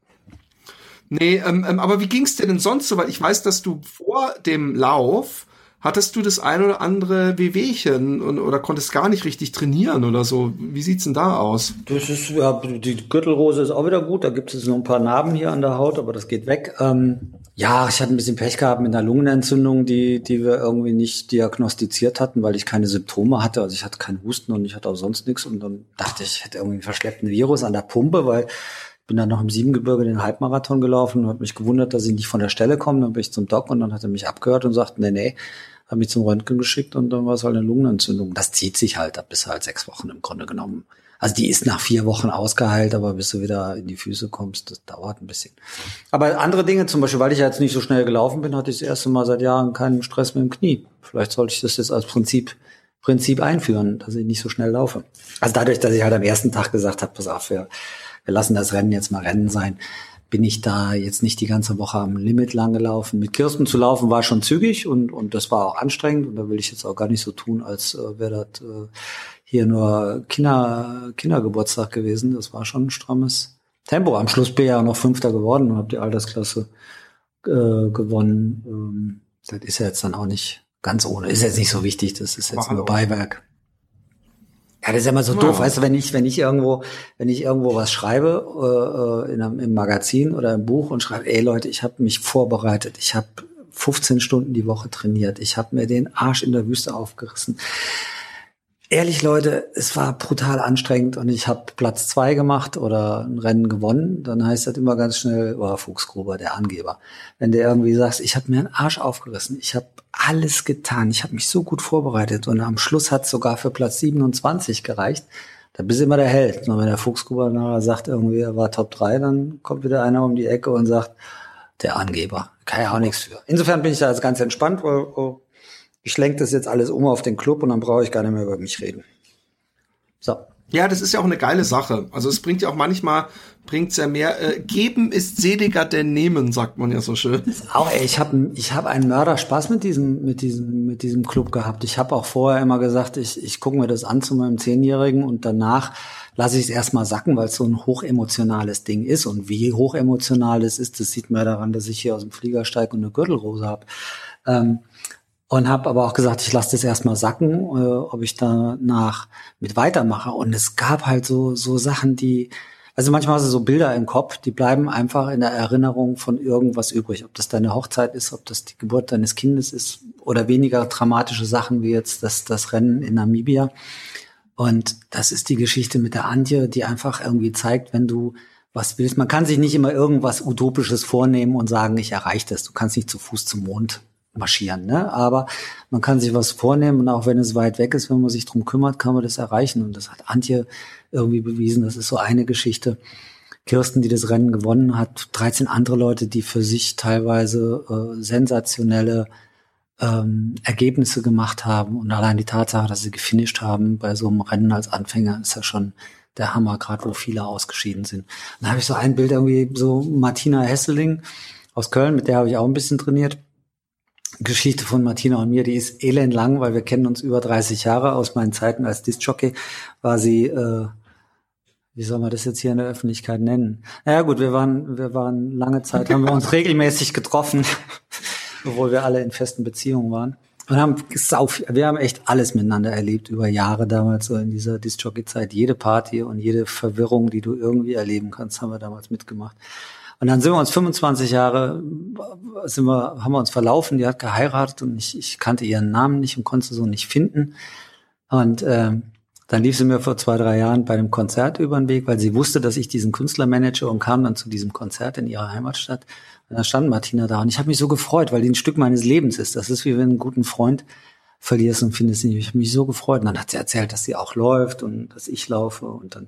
Nee, ähm, ähm, aber wie ging's dir denn sonst so? Weil ich weiß, dass du vor dem Lauf hattest du das ein oder andere Wehwehchen und, oder konntest gar nicht richtig trainieren oder so. Wie sieht's denn da aus? Das ist, ja, die Gürtelrose ist auch wieder gut. Da gibt es noch ein paar Narben hier an der Haut, aber das geht weg. Ähm, ja, ich hatte ein bisschen Pech gehabt mit einer Lungenentzündung, die, die wir irgendwie nicht diagnostiziert hatten, weil ich keine Symptome hatte. Also ich hatte keinen Husten und ich hatte auch sonst nichts. Und dann dachte ich, ich hätte irgendwie einen verschleppten Virus an der Pumpe, weil bin dann noch im Siebengebirge den Halbmarathon gelaufen und habe mich gewundert, dass ich nicht von der Stelle komme. Dann bin ich zum Doc und dann hat er mich abgehört und sagt, nee, nee, hat mich zum Röntgen geschickt und dann war es halt eine Lungenentzündung. Das zieht sich halt, bist du halt sechs Wochen im Grunde genommen also die ist nach vier Wochen ausgeheilt, aber bis du wieder in die Füße kommst, das dauert ein bisschen. Aber andere Dinge, zum Beispiel, weil ich jetzt nicht so schnell gelaufen bin, hatte ich das erste Mal seit Jahren keinen Stress mit dem Knie. Vielleicht sollte ich das jetzt als Prinzip Prinzip einführen, dass ich nicht so schnell laufe. Also dadurch, dass ich halt am ersten Tag gesagt habe, pass auf, wir, wir lassen das Rennen jetzt mal Rennen sein, bin ich da jetzt nicht die ganze Woche am Limit lang gelaufen. Mit Kirsten zu laufen war schon zügig und, und das war auch anstrengend und da will ich jetzt auch gar nicht so tun, als äh, wäre das äh, hier nur Kinder, Kindergeburtstag gewesen. Das war schon ein strammes Tempo. Am Schluss bin ich ja noch Fünfter geworden und habe die Altersklasse äh, gewonnen. Ähm, das ist ja jetzt dann auch nicht ganz ohne. Ist jetzt nicht so wichtig. Das ist jetzt nur Beiwerk. Ja, das ist ja immer so ja. doof, weißt du, wenn ich, wenn ich irgendwo, wenn ich irgendwo was schreibe, äh, in einem, im Magazin oder im Buch und schreibe, ey Leute, ich habe mich vorbereitet, ich habe 15 Stunden die Woche trainiert, ich habe mir den Arsch in der Wüste aufgerissen. Ehrlich, Leute, es war brutal anstrengend und ich habe Platz zwei gemacht oder ein Rennen gewonnen, dann heißt das immer ganz schnell, oh, Fuchsgruber, der Angeber. Wenn der irgendwie sagt, ich habe mir einen Arsch aufgerissen, ich habe alles getan, ich habe mich so gut vorbereitet und am Schluss hat sogar für Platz 27 gereicht, da bist du immer der Held. Und wenn der Fuchsgruber nachher sagt, irgendwie, er war Top 3, dann kommt wieder einer um die Ecke und sagt, der Angeber. Kann ja auch nichts für. Insofern bin ich da jetzt ganz entspannt, weil oh, ich lenke das jetzt alles um auf den Club und dann brauche ich gar nicht mehr über mich reden. So. Ja, das ist ja auch eine geile Sache. Also es bringt ja auch manchmal, bringt's ja mehr, äh, geben ist seliger denn nehmen, sagt man ja so schön. Auch, ey, ich habe ich hab einen Mörder Spaß mit diesem, mit diesem, mit diesem Club gehabt. Ich habe auch vorher immer gesagt, ich, ich gucke mir das an zu meinem Zehnjährigen und danach lasse ich es erstmal sacken, weil es so ein hochemotionales Ding ist. Und wie hochemotional es ist, das sieht man daran, dass ich hier aus dem Flieger steige und eine Gürtelrose habe. Ähm, und habe aber auch gesagt, ich lasse das erstmal sacken, äh, ob ich danach mit weitermache. Und es gab halt so so Sachen, die also manchmal hast du so Bilder im Kopf, die bleiben einfach in der Erinnerung von irgendwas übrig. Ob das deine Hochzeit ist, ob das die Geburt deines Kindes ist oder weniger dramatische Sachen wie jetzt das, das Rennen in Namibia. Und das ist die Geschichte mit der Antje, die einfach irgendwie zeigt, wenn du was willst. Man kann sich nicht immer irgendwas Utopisches vornehmen und sagen, ich erreiche das. Du kannst nicht zu Fuß zum Mond marschieren. Ne? Aber man kann sich was vornehmen und auch wenn es weit weg ist, wenn man sich drum kümmert, kann man das erreichen. Und das hat Antje irgendwie bewiesen. Das ist so eine Geschichte. Kirsten, die das Rennen gewonnen hat, 13 andere Leute, die für sich teilweise äh, sensationelle ähm, Ergebnisse gemacht haben. Und allein die Tatsache, dass sie gefinisht haben bei so einem Rennen als Anfänger, ist ja schon der Hammer, gerade wo viele ausgeschieden sind. Dann habe ich so ein Bild irgendwie so Martina Hesseling aus Köln, mit der habe ich auch ein bisschen trainiert Geschichte von Martina und mir, die ist elendlang, weil wir kennen uns über 30 Jahre. Aus meinen Zeiten als Disc-Jockey war sie, äh, wie soll man das jetzt hier in der Öffentlichkeit nennen? Naja gut, wir waren, wir waren lange Zeit, haben wir uns regelmäßig getroffen, obwohl wir alle in festen Beziehungen waren. Und haben sauf, wir haben echt alles miteinander erlebt über Jahre damals, so in dieser Disc-Jockey-Zeit. Jede Party und jede Verwirrung, die du irgendwie erleben kannst, haben wir damals mitgemacht. Und dann sind wir uns 25 Jahre, sind wir, haben wir uns verlaufen, die hat geheiratet und ich, ich kannte ihren Namen nicht und konnte sie so nicht finden. Und äh, dann lief sie mir vor zwei, drei Jahren bei einem Konzert über den Weg, weil sie wusste, dass ich diesen Künstler manage und kam dann zu diesem Konzert in ihrer Heimatstadt. Und da stand Martina da und ich habe mich so gefreut, weil die ein Stück meines Lebens ist. Das ist wie wenn ein guten Freund verlierst und findest ihn nicht. Ich habe mich so gefreut. Und dann hat sie erzählt, dass sie auch läuft und dass ich laufe. Und dann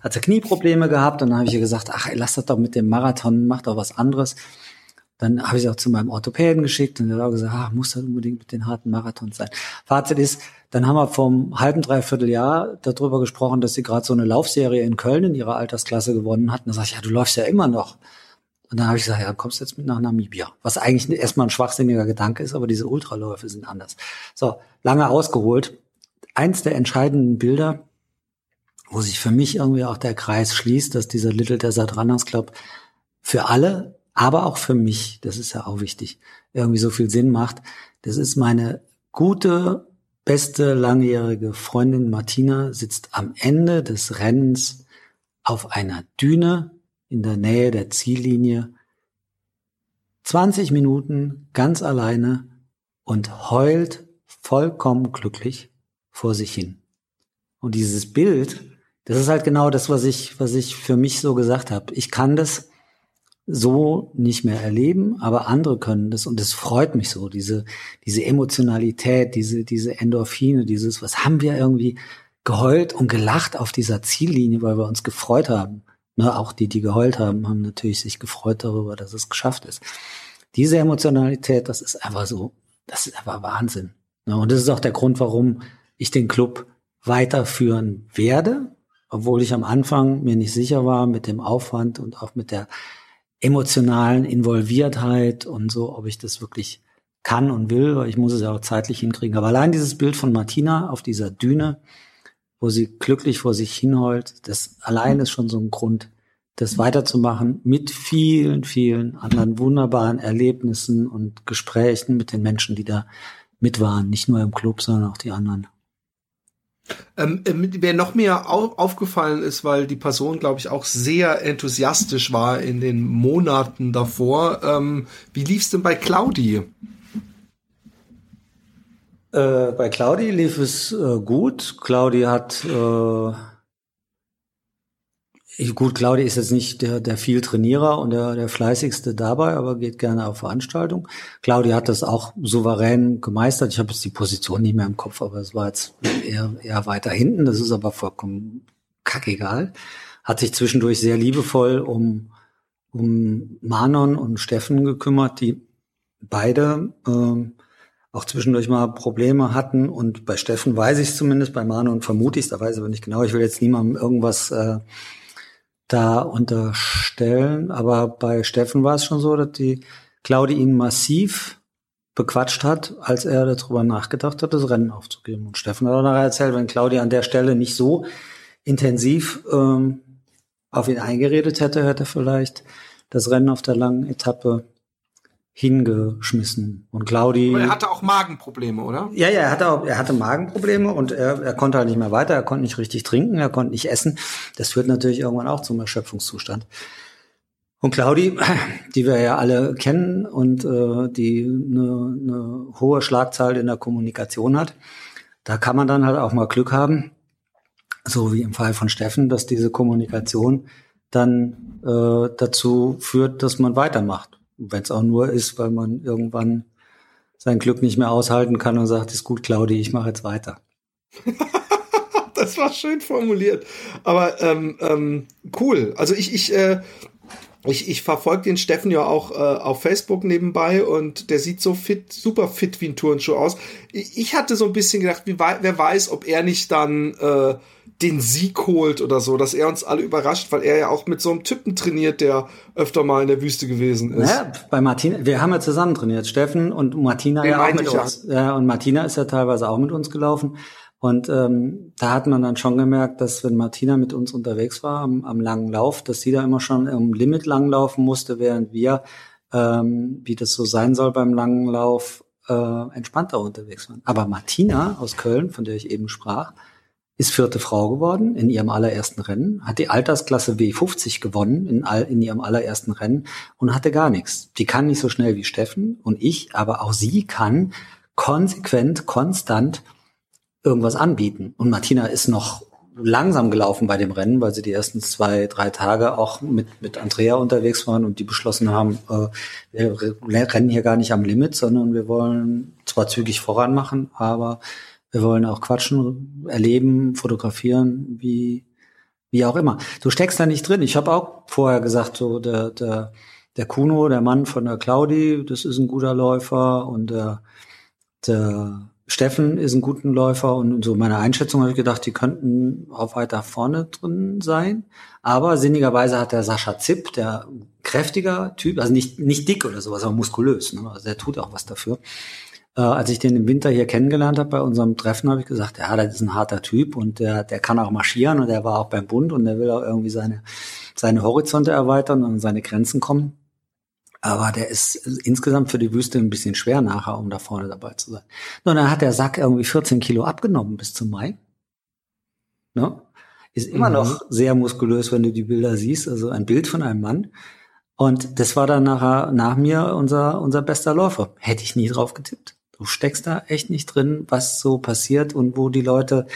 hat sie Knieprobleme gehabt. Und dann habe ich ihr gesagt, ach, lass das doch mit dem Marathon, mach doch was anderes. Dann habe ich sie auch zu meinem Orthopäden geschickt und er hat auch gesagt, ach, muss das unbedingt mit den harten Marathons sein. Fazit ist, dann haben wir vom halben, dreiviertel Jahr darüber gesprochen, dass sie gerade so eine Laufserie in Köln in ihrer Altersklasse gewonnen hat. Und dann sage ich, ja, du läufst ja immer noch. Und dann habe ich gesagt, ja, kommst jetzt mit nach Namibia. Was eigentlich erstmal ein schwachsinniger Gedanke ist, aber diese Ultraläufe sind anders. So, lange ausgeholt. Eins der entscheidenden Bilder, wo sich für mich irgendwie auch der Kreis schließt, dass dieser Little Desert Runners Club für alle, aber auch für mich, das ist ja auch wichtig, irgendwie so viel Sinn macht. Das ist meine gute, beste, langjährige Freundin Martina sitzt am Ende des Rennens auf einer Düne in der Nähe der Ziellinie 20 Minuten ganz alleine und heult vollkommen glücklich vor sich hin. Und dieses Bild, das ist halt genau das, was ich, was ich für mich so gesagt habe. Ich kann das so nicht mehr erleben, aber andere können das und es freut mich so, diese, diese Emotionalität, diese, diese Endorphine, dieses, was haben wir irgendwie geheult und gelacht auf dieser Ziellinie, weil wir uns gefreut haben. Ne, auch die, die geheult haben, haben natürlich sich gefreut darüber, dass es geschafft ist. Diese Emotionalität, das ist einfach so, das ist einfach Wahnsinn. Ne, und das ist auch der Grund, warum ich den Club weiterführen werde, obwohl ich am Anfang mir nicht sicher war mit dem Aufwand und auch mit der emotionalen Involviertheit und so, ob ich das wirklich kann und will, weil ich muss es ja auch zeitlich hinkriegen. Aber allein dieses Bild von Martina auf dieser Düne, wo sie glücklich vor sich hinheult. Das allein ist schon so ein Grund, das weiterzumachen mit vielen, vielen anderen wunderbaren Erlebnissen und Gesprächen mit den Menschen, die da mit waren. Nicht nur im Club, sondern auch die anderen. Ähm, ähm wer noch mehr au aufgefallen ist, weil die Person, glaube ich, auch sehr enthusiastisch war in den Monaten davor. Ähm, wie lief's denn bei Claudi? Äh, bei Claudi lief es äh, gut. Claudi hat äh, gut, Claudi ist jetzt nicht der, der viel Trainierer und der, der fleißigste dabei, aber geht gerne auf Veranstaltungen. Claudi hat das auch souverän gemeistert. Ich habe jetzt die Position nicht mehr im Kopf, aber es war jetzt eher, eher weiter hinten. Das ist aber vollkommen kackegal. Hat sich zwischendurch sehr liebevoll um, um Manon und Steffen gekümmert, die beide ähm, auch zwischendurch mal Probleme hatten. Und bei Steffen weiß ich es zumindest, bei Manu und vermute ich es, da weiß ich aber nicht genau. Ich will jetzt niemandem irgendwas äh, da unterstellen. Aber bei Steffen war es schon so, dass die Claudi ihn massiv bequatscht hat, als er darüber nachgedacht hat, das Rennen aufzugeben. Und Steffen hat auch nachher erzählt, wenn Claudia an der Stelle nicht so intensiv ähm, auf ihn eingeredet hätte, hätte er vielleicht das Rennen auf der langen Etappe hingeschmissen. Und Claudi. Und er hatte auch Magenprobleme, oder? Ja, ja, er hatte auch, er hatte Magenprobleme und er, er konnte halt nicht mehr weiter, er konnte nicht richtig trinken, er konnte nicht essen. Das führt natürlich irgendwann auch zum Erschöpfungszustand. Und Claudi, die wir ja alle kennen und äh, die eine, eine hohe Schlagzahl in der Kommunikation hat, da kann man dann halt auch mal Glück haben, so wie im Fall von Steffen, dass diese Kommunikation dann äh, dazu führt, dass man weitermacht wenn es auch nur ist, weil man irgendwann sein Glück nicht mehr aushalten kann und sagt, ist gut, Claudi, ich mache jetzt weiter. das war schön formuliert. Aber ähm, ähm, cool. Also ich, ich, äh, ich, ich verfolge den Steffen ja auch äh, auf Facebook nebenbei und der sieht so fit, super fit wie ein Turnschuh aus. Ich, ich hatte so ein bisschen gedacht, wie, wer weiß, ob er nicht dann äh, den Sieg holt oder so, dass er uns alle überrascht, weil er ja auch mit so einem Typen trainiert, der öfter mal in der Wüste gewesen ist. Ja, bei Martina, wir haben ja zusammen trainiert, Steffen und Martina Den ja auch mit uns. Ja. und Martina ist ja teilweise auch mit uns gelaufen. Und ähm, da hat man dann schon gemerkt, dass wenn Martina mit uns unterwegs war am, am langen Lauf, dass sie da immer schon im Limit lang laufen musste, während wir, ähm, wie das so sein soll beim langen Lauf, äh, entspannter unterwegs waren. Aber Martina aus Köln, von der ich eben sprach, ist vierte Frau geworden in ihrem allerersten Rennen, hat die Altersklasse W50 gewonnen in, all, in ihrem allerersten Rennen und hatte gar nichts. Die kann nicht so schnell wie Steffen und ich, aber auch sie kann konsequent, konstant irgendwas anbieten. Und Martina ist noch langsam gelaufen bei dem Rennen, weil sie die ersten zwei, drei Tage auch mit, mit Andrea unterwegs waren und die beschlossen haben, äh, wir rennen hier gar nicht am Limit, sondern wir wollen zwar zügig voran machen, aber wir wollen auch quatschen, erleben, fotografieren, wie, wie auch immer. Du steckst da nicht drin. Ich habe auch vorher gesagt, so der, der, der Kuno, der Mann von der Claudi, das ist ein guter Läufer und der, der Steffen ist ein guter Läufer und so meine Einschätzung habe ich gedacht, die könnten auch weiter vorne drin sein. Aber sinnigerweise hat der Sascha Zipp, der kräftiger Typ, also nicht, nicht dick oder sowas, aber muskulös, ne? also der tut auch was dafür. Äh, als ich den im Winter hier kennengelernt habe bei unserem Treffen, habe ich gesagt, ja, das ist ein harter Typ und der, der kann auch marschieren und der war auch beim Bund und der will auch irgendwie seine, seine Horizonte erweitern und an seine Grenzen kommen. Aber der ist insgesamt für die Wüste ein bisschen schwer nachher, um da vorne dabei zu sein. Und dann hat der Sack irgendwie 14 Kilo abgenommen bis zum Mai. Ne? Ist immer mhm. noch sehr muskulös, wenn du die Bilder siehst. Also ein Bild von einem Mann. Und das war dann nachher, nach mir unser, unser bester Läufer. Hätte ich nie drauf getippt. Du steckst da echt nicht drin, was so passiert und wo die Leute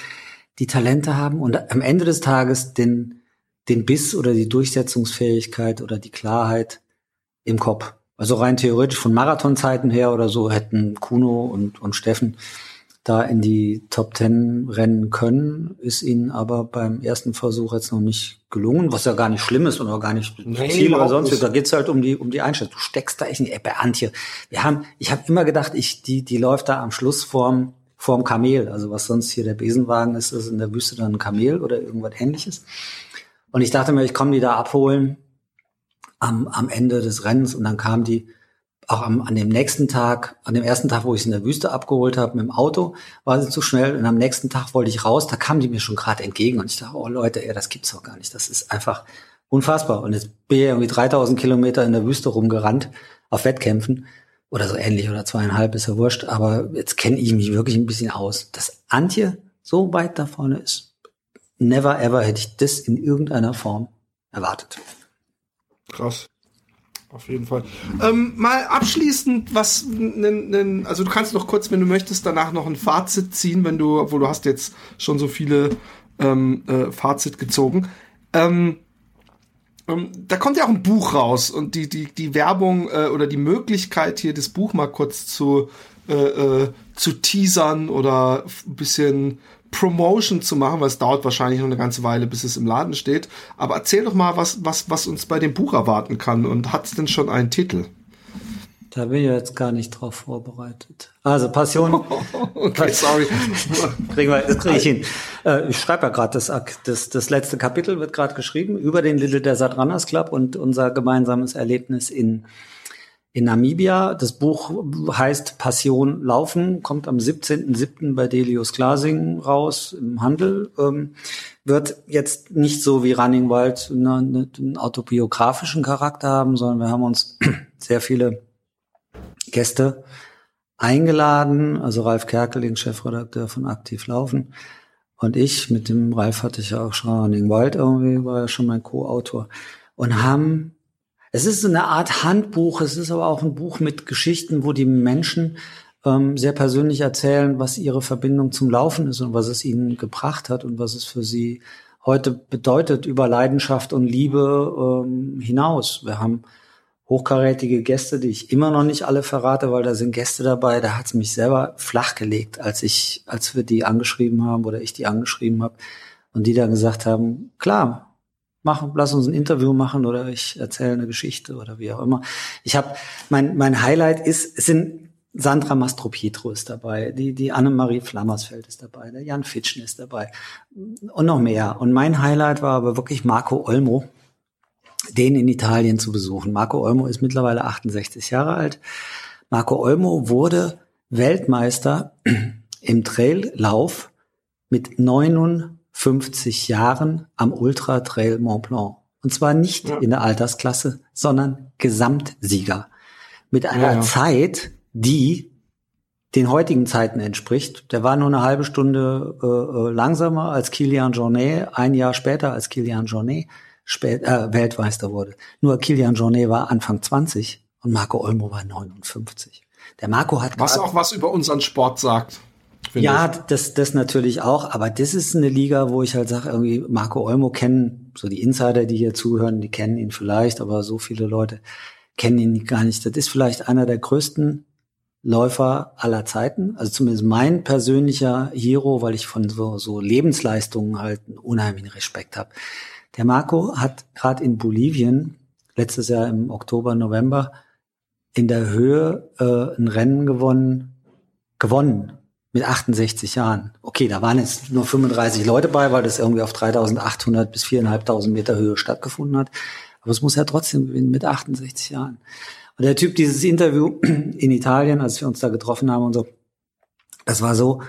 die Talente haben und am Ende des Tages den, den Biss oder die Durchsetzungsfähigkeit oder die Klarheit im Kopf. Also rein theoretisch von Marathonzeiten her oder so hätten Kuno und, und Steffen da in die Top Ten rennen können, ist ihnen aber beim ersten Versuch jetzt noch nicht gelungen, was ja gar nicht schlimm ist und auch gar nicht nee, Ziel oder sonst. Nicht. Da geht's halt um die um die Einstellung. Du steckst da echt nicht. Ey, bei Antje, wir haben, ich habe immer gedacht, ich die die läuft da am Schluss vorm vorm Kamel. Also was sonst hier der Besenwagen ist, ist in der Wüste dann ein Kamel oder irgendwas Ähnliches. Und ich dachte mir, ich komme die da abholen am am Ende des Rennens und dann kam die auch am, an dem nächsten Tag, an dem ersten Tag, wo ich sie in der Wüste abgeholt habe mit dem Auto, war sie zu schnell und am nächsten Tag wollte ich raus, da kam die mir schon gerade entgegen und ich dachte, oh Leute, ey, das gibt's doch gar nicht. Das ist einfach unfassbar. Und jetzt bin ich irgendwie 3000 Kilometer in der Wüste rumgerannt auf Wettkämpfen oder so ähnlich oder zweieinhalb ist ja wurscht, aber jetzt kenne ich mich wirklich ein bisschen aus. Dass Antje so weit da vorne ist, never ever hätte ich das in irgendeiner Form erwartet. Krass. Auf jeden Fall. Ähm, mal abschließend, was, also du kannst noch kurz, wenn du möchtest, danach noch ein Fazit ziehen, wenn du, obwohl du hast jetzt schon so viele ähm, äh, Fazit gezogen. Ähm, ähm, da kommt ja auch ein Buch raus und die, die, die Werbung äh, oder die Möglichkeit, hier das Buch mal kurz zu, äh, äh, zu teasern oder ein bisschen Promotion zu machen, weil es dauert wahrscheinlich noch eine ganze Weile, bis es im Laden steht. Aber erzähl doch mal, was, was, was uns bei dem Buch erwarten kann und hat es denn schon einen Titel? Da bin ich jetzt gar nicht drauf vorbereitet. Also Passion. okay, sorry. kriegen wir, das kriege ich hin. Äh, ich schreibe ja gerade das, das, das letzte Kapitel wird gerade geschrieben über den Little Desert Runners Club und unser gemeinsames Erlebnis in in Namibia. Das Buch heißt Passion Laufen, kommt am 17.07. bei Delius Glasing raus im Handel. Ähm, wird jetzt nicht so wie Running Wild eine, einen autobiografischen Charakter haben, sondern wir haben uns sehr viele Gäste eingeladen. Also Ralf Kerkeling, Chefredakteur von Aktiv Laufen. Und ich, mit dem Ralf hatte ich ja auch schon Running Wild irgendwie, war ja schon mein Co-Autor. Und haben es ist so eine Art Handbuch, es ist aber auch ein Buch mit Geschichten, wo die Menschen ähm, sehr persönlich erzählen, was ihre Verbindung zum Laufen ist und was es ihnen gebracht hat und was es für sie heute bedeutet über Leidenschaft und Liebe ähm, hinaus. Wir haben hochkarätige Gäste, die ich immer noch nicht alle verrate, weil da sind Gäste dabei, da hat es mich selber flachgelegt, als ich, als wir die angeschrieben haben oder ich die angeschrieben habe und die dann gesagt haben, klar, machen, lass uns ein Interview machen oder ich erzähle eine Geschichte oder wie auch immer. Ich habe mein mein Highlight ist sind Sandra Mastropietro ist dabei, die die Annemarie Flammersfeld ist dabei, der Jan Fitschen ist dabei und noch mehr. Und mein Highlight war aber wirklich Marco Olmo, den in Italien zu besuchen. Marco Olmo ist mittlerweile 68 Jahre alt. Marco Olmo wurde Weltmeister im Traillauf mit 9 50 Jahren am Ultra Trail Mont Blanc. Und zwar nicht ja. in der Altersklasse, sondern Gesamtsieger. Mit einer ja, ja. Zeit, die den heutigen Zeiten entspricht. Der war nur eine halbe Stunde äh, äh langsamer als Kilian Jornet, ein Jahr später als Kilian Jornet spät, äh, Weltmeister wurde. Nur Kilian Jornet war Anfang 20 und Marco Olmo war 59. Der Marco hat was auch was über unseren Sport sagt. Ja, ich. das, das natürlich auch, aber das ist eine Liga, wo ich halt sage, irgendwie Marco Olmo kennen, so die Insider, die hier zuhören, die kennen ihn vielleicht, aber so viele Leute kennen ihn gar nicht. Das ist vielleicht einer der größten Läufer aller Zeiten, also zumindest mein persönlicher Hero, weil ich von so, so Lebensleistungen halt einen unheimlichen Respekt habe. Der Marco hat gerade in Bolivien letztes Jahr im Oktober, November in der Höhe äh, ein Rennen gewonnen, gewonnen mit 68 Jahren. Okay, da waren jetzt nur 35 Leute bei, weil das irgendwie auf 3800 bis 4.500 Meter Höhe stattgefunden hat. Aber es muss ja trotzdem gewinnen mit 68 Jahren. Und der Typ, dieses Interview in Italien, als wir uns da getroffen haben und so, das war so,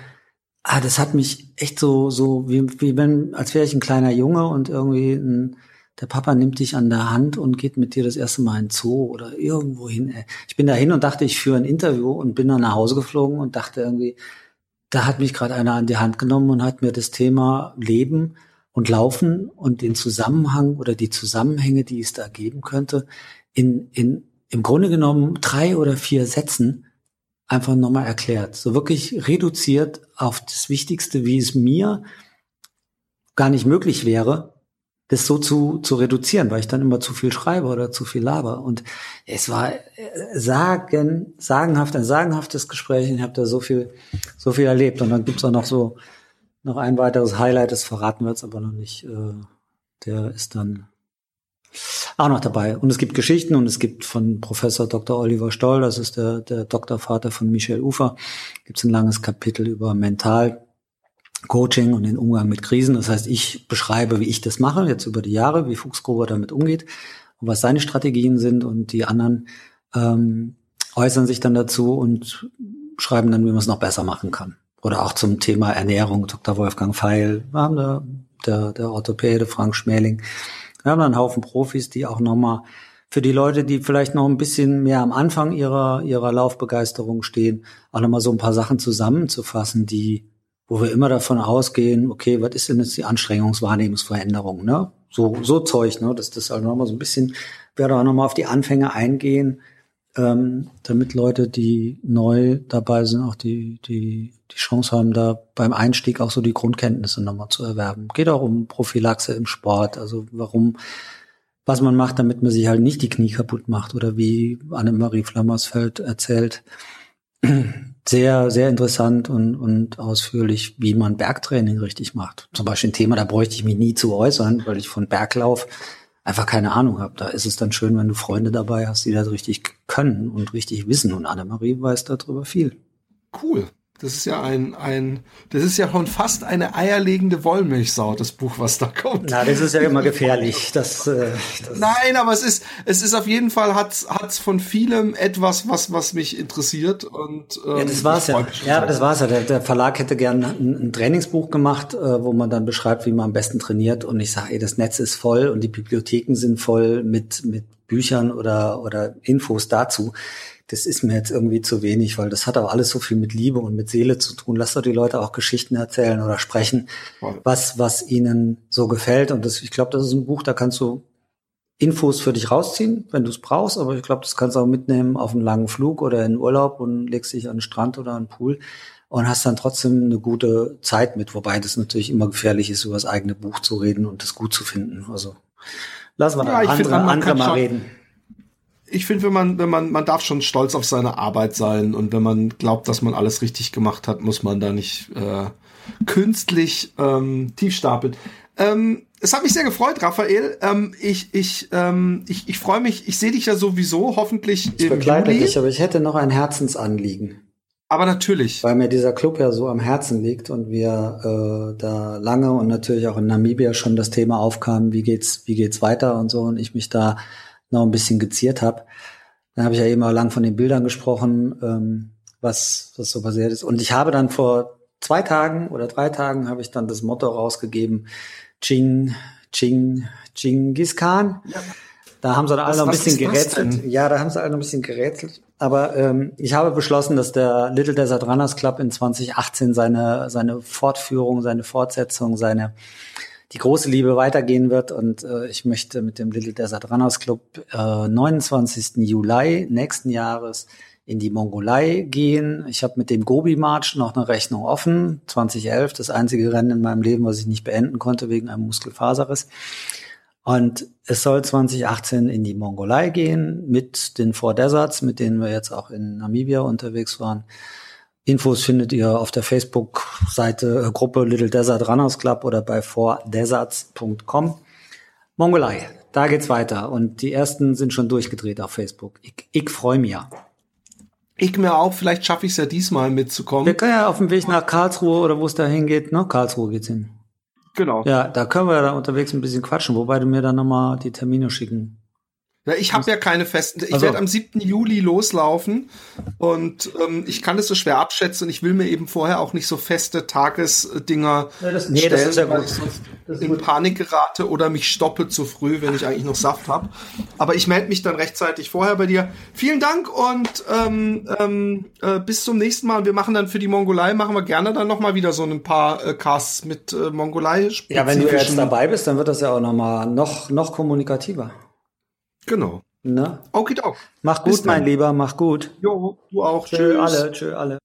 ah, das hat mich echt so, so, wie, wie wenn, als wäre ich ein kleiner Junge und irgendwie ein, der Papa nimmt dich an der Hand und geht mit dir das erste Mal in den Zoo oder irgendwo hin. Ich bin da hin und dachte, ich führe ein Interview und bin dann nach Hause geflogen und dachte irgendwie, da hat mich gerade einer an die Hand genommen und hat mir das Thema Leben und Laufen und den Zusammenhang oder die Zusammenhänge, die es da geben könnte, in, in im Grunde genommen drei oder vier Sätzen einfach nochmal erklärt. So wirklich reduziert auf das Wichtigste, wie es mir gar nicht möglich wäre, das so zu, zu reduzieren, weil ich dann immer zu viel schreibe oder zu viel laber. Und es war äh, sagen, sagenhaft, ein sagenhaftes Gespräch. Ich habe da so viel, so viel erlebt. Und dann gibt's auch noch so noch ein weiteres Highlight, das verraten wir jetzt aber noch nicht. Äh, der ist dann auch noch dabei. Und es gibt Geschichten und es gibt von Professor Dr. Oliver Stoll, das ist der, der Doktorvater von Michel Ufer, gibt es ein langes Kapitel über Mental Coaching und den Umgang mit Krisen. Das heißt, ich beschreibe, wie ich das mache, jetzt über die Jahre, wie Fuchsgruber damit umgeht und was seine Strategien sind und die anderen ähm, äußern sich dann dazu und schreiben dann, wie man es noch besser machen kann. Oder auch zum Thema Ernährung, Dr. Wolfgang Feil, wir haben da der, der Orthopäde Frank Schmäling. Wir haben da einen Haufen Profis, die auch nochmal für die Leute, die vielleicht noch ein bisschen mehr am Anfang ihrer, ihrer Laufbegeisterung stehen, auch nochmal so ein paar Sachen zusammenzufassen, die wo wir immer davon ausgehen, okay, was ist denn jetzt die Anstrengungswahrnehmungsveränderung, ne? So, so Zeug, ne? Dass das halt nochmal so ein bisschen, werde auch nochmal auf die Anfänge eingehen, ähm, damit Leute, die neu dabei sind, auch die, die, die Chance haben, da beim Einstieg auch so die Grundkenntnisse nochmal zu erwerben. Geht auch um Prophylaxe im Sport, also warum, was man macht, damit man sich halt nicht die Knie kaputt macht oder wie Annemarie Flammersfeld erzählt, sehr, sehr interessant und, und ausführlich, wie man Bergtraining richtig macht. Zum Beispiel ein Thema, da bräuchte ich mich nie zu äußern, weil ich von Berglauf einfach keine Ahnung habe. Da ist es dann schön, wenn du Freunde dabei hast, die das richtig können und richtig wissen. Und Annemarie weiß darüber viel. Cool. Das ist ja ein, ein, das ist ja schon fast eine eierlegende Wollmilchsau, das Buch, was da kommt. Na, das ist ja immer gefährlich. Das, äh, das Nein, aber es ist, es ist auf jeden Fall, hat's, hat's von vielem etwas, was, was mich interessiert und, ähm, Ja, das war's ja. Ja, das war's ja. Der, der Verlag hätte gern ein, ein Trainingsbuch gemacht, äh, wo man dann beschreibt, wie man am besten trainiert und ich sage, ey, das Netz ist voll und die Bibliotheken sind voll mit, mit Büchern oder, oder Infos dazu das ist mir jetzt irgendwie zu wenig, weil das hat auch alles so viel mit Liebe und mit Seele zu tun. Lass doch die Leute auch Geschichten erzählen oder sprechen, was, was ihnen so gefällt. Und das, ich glaube, das ist ein Buch, da kannst du Infos für dich rausziehen, wenn du es brauchst, aber ich glaube, das kannst du auch mitnehmen auf einen langen Flug oder in Urlaub und legst dich an den Strand oder an den Pool und hast dann trotzdem eine gute Zeit mit, wobei das natürlich immer gefährlich ist, über das eigene Buch zu reden und das gut zu finden. Also lassen wir ja, andere, andere mal reden ich finde, wenn man, wenn man, man darf schon stolz auf seine Arbeit sein und wenn man glaubt, dass man alles richtig gemacht hat, muss man da nicht äh, künstlich ähm, tief stapeln. Ähm, es hat mich sehr gefreut, Raphael. Ähm, ich ich, ähm, ich, ich freue mich, ich sehe dich ja sowieso hoffentlich ich im begleite Juli. dich, aber ich hätte noch ein Herzensanliegen. Aber natürlich. Weil mir dieser Club ja so am Herzen liegt und wir äh, da lange und natürlich auch in Namibia schon das Thema aufkam, wie geht's, wie geht's weiter und so und ich mich da noch ein bisschen geziert habe. Dann habe ich ja eben auch lang von den Bildern gesprochen, ähm, was, was so passiert ist. Und ich habe dann vor zwei Tagen oder drei Tagen habe ich dann das Motto rausgegeben, Ching, Ching, Chingis Khan. Ja. Da haben sie dann alle noch ein bisschen gerätselt. Ja, da haben sie alle noch ein bisschen gerätselt. Aber ähm, ich habe beschlossen, dass der Little Desert Runners Club in 2018 seine, seine Fortführung, seine Fortsetzung, seine die große Liebe weitergehen wird. Und äh, ich möchte mit dem Little Desert Runners Club äh, 29. Juli nächsten Jahres in die Mongolei gehen. Ich habe mit dem Gobi March noch eine Rechnung offen. 2011, das einzige Rennen in meinem Leben, was ich nicht beenden konnte wegen einem Muskelfaserriss. Und es soll 2018 in die Mongolei gehen mit den Four Deserts, mit denen wir jetzt auch in Namibia unterwegs waren. Infos findet ihr auf der Facebook-Seite äh, Gruppe Little Desert Runners Club oder bei fourdeserts.com. Mongolei, da geht's weiter und die ersten sind schon durchgedreht auf Facebook. Ich, ich freue mich ja. Ich mir auch, vielleicht schaffe ich es ja diesmal mitzukommen. Wir können ja auf dem Weg nach Karlsruhe oder wo es da hingeht, ne? Karlsruhe geht's hin. Genau. Ja, da können wir da unterwegs ein bisschen quatschen, wobei du mir dann nochmal die Termine schicken ja, ich habe ja keine festen. Ich also. werde am 7. Juli loslaufen und ähm, ich kann das so schwer abschätzen und ich will mir eben vorher auch nicht so feste Tagesdinger ja, das, nee, stellen, das ist ja weil ich in Panik gerate oder mich stoppe zu früh, wenn ich eigentlich noch Saft habe. Aber ich melde mich dann rechtzeitig vorher bei dir. Vielen Dank und ähm, ähm, äh, bis zum nächsten Mal. Wir machen dann für die Mongolei, machen wir gerne dann noch mal wieder so ein paar äh, Casts mit äh, Mongolei. Ja, wenn du jetzt dabei bist, dann wird das ja auch noch mal noch, noch kommunikativer. Genau. Na? Okay, auch. Mach gut, mein Lieber, mach gut. Jo, du auch. Tschö, Tschüss. alle, tschö, alle.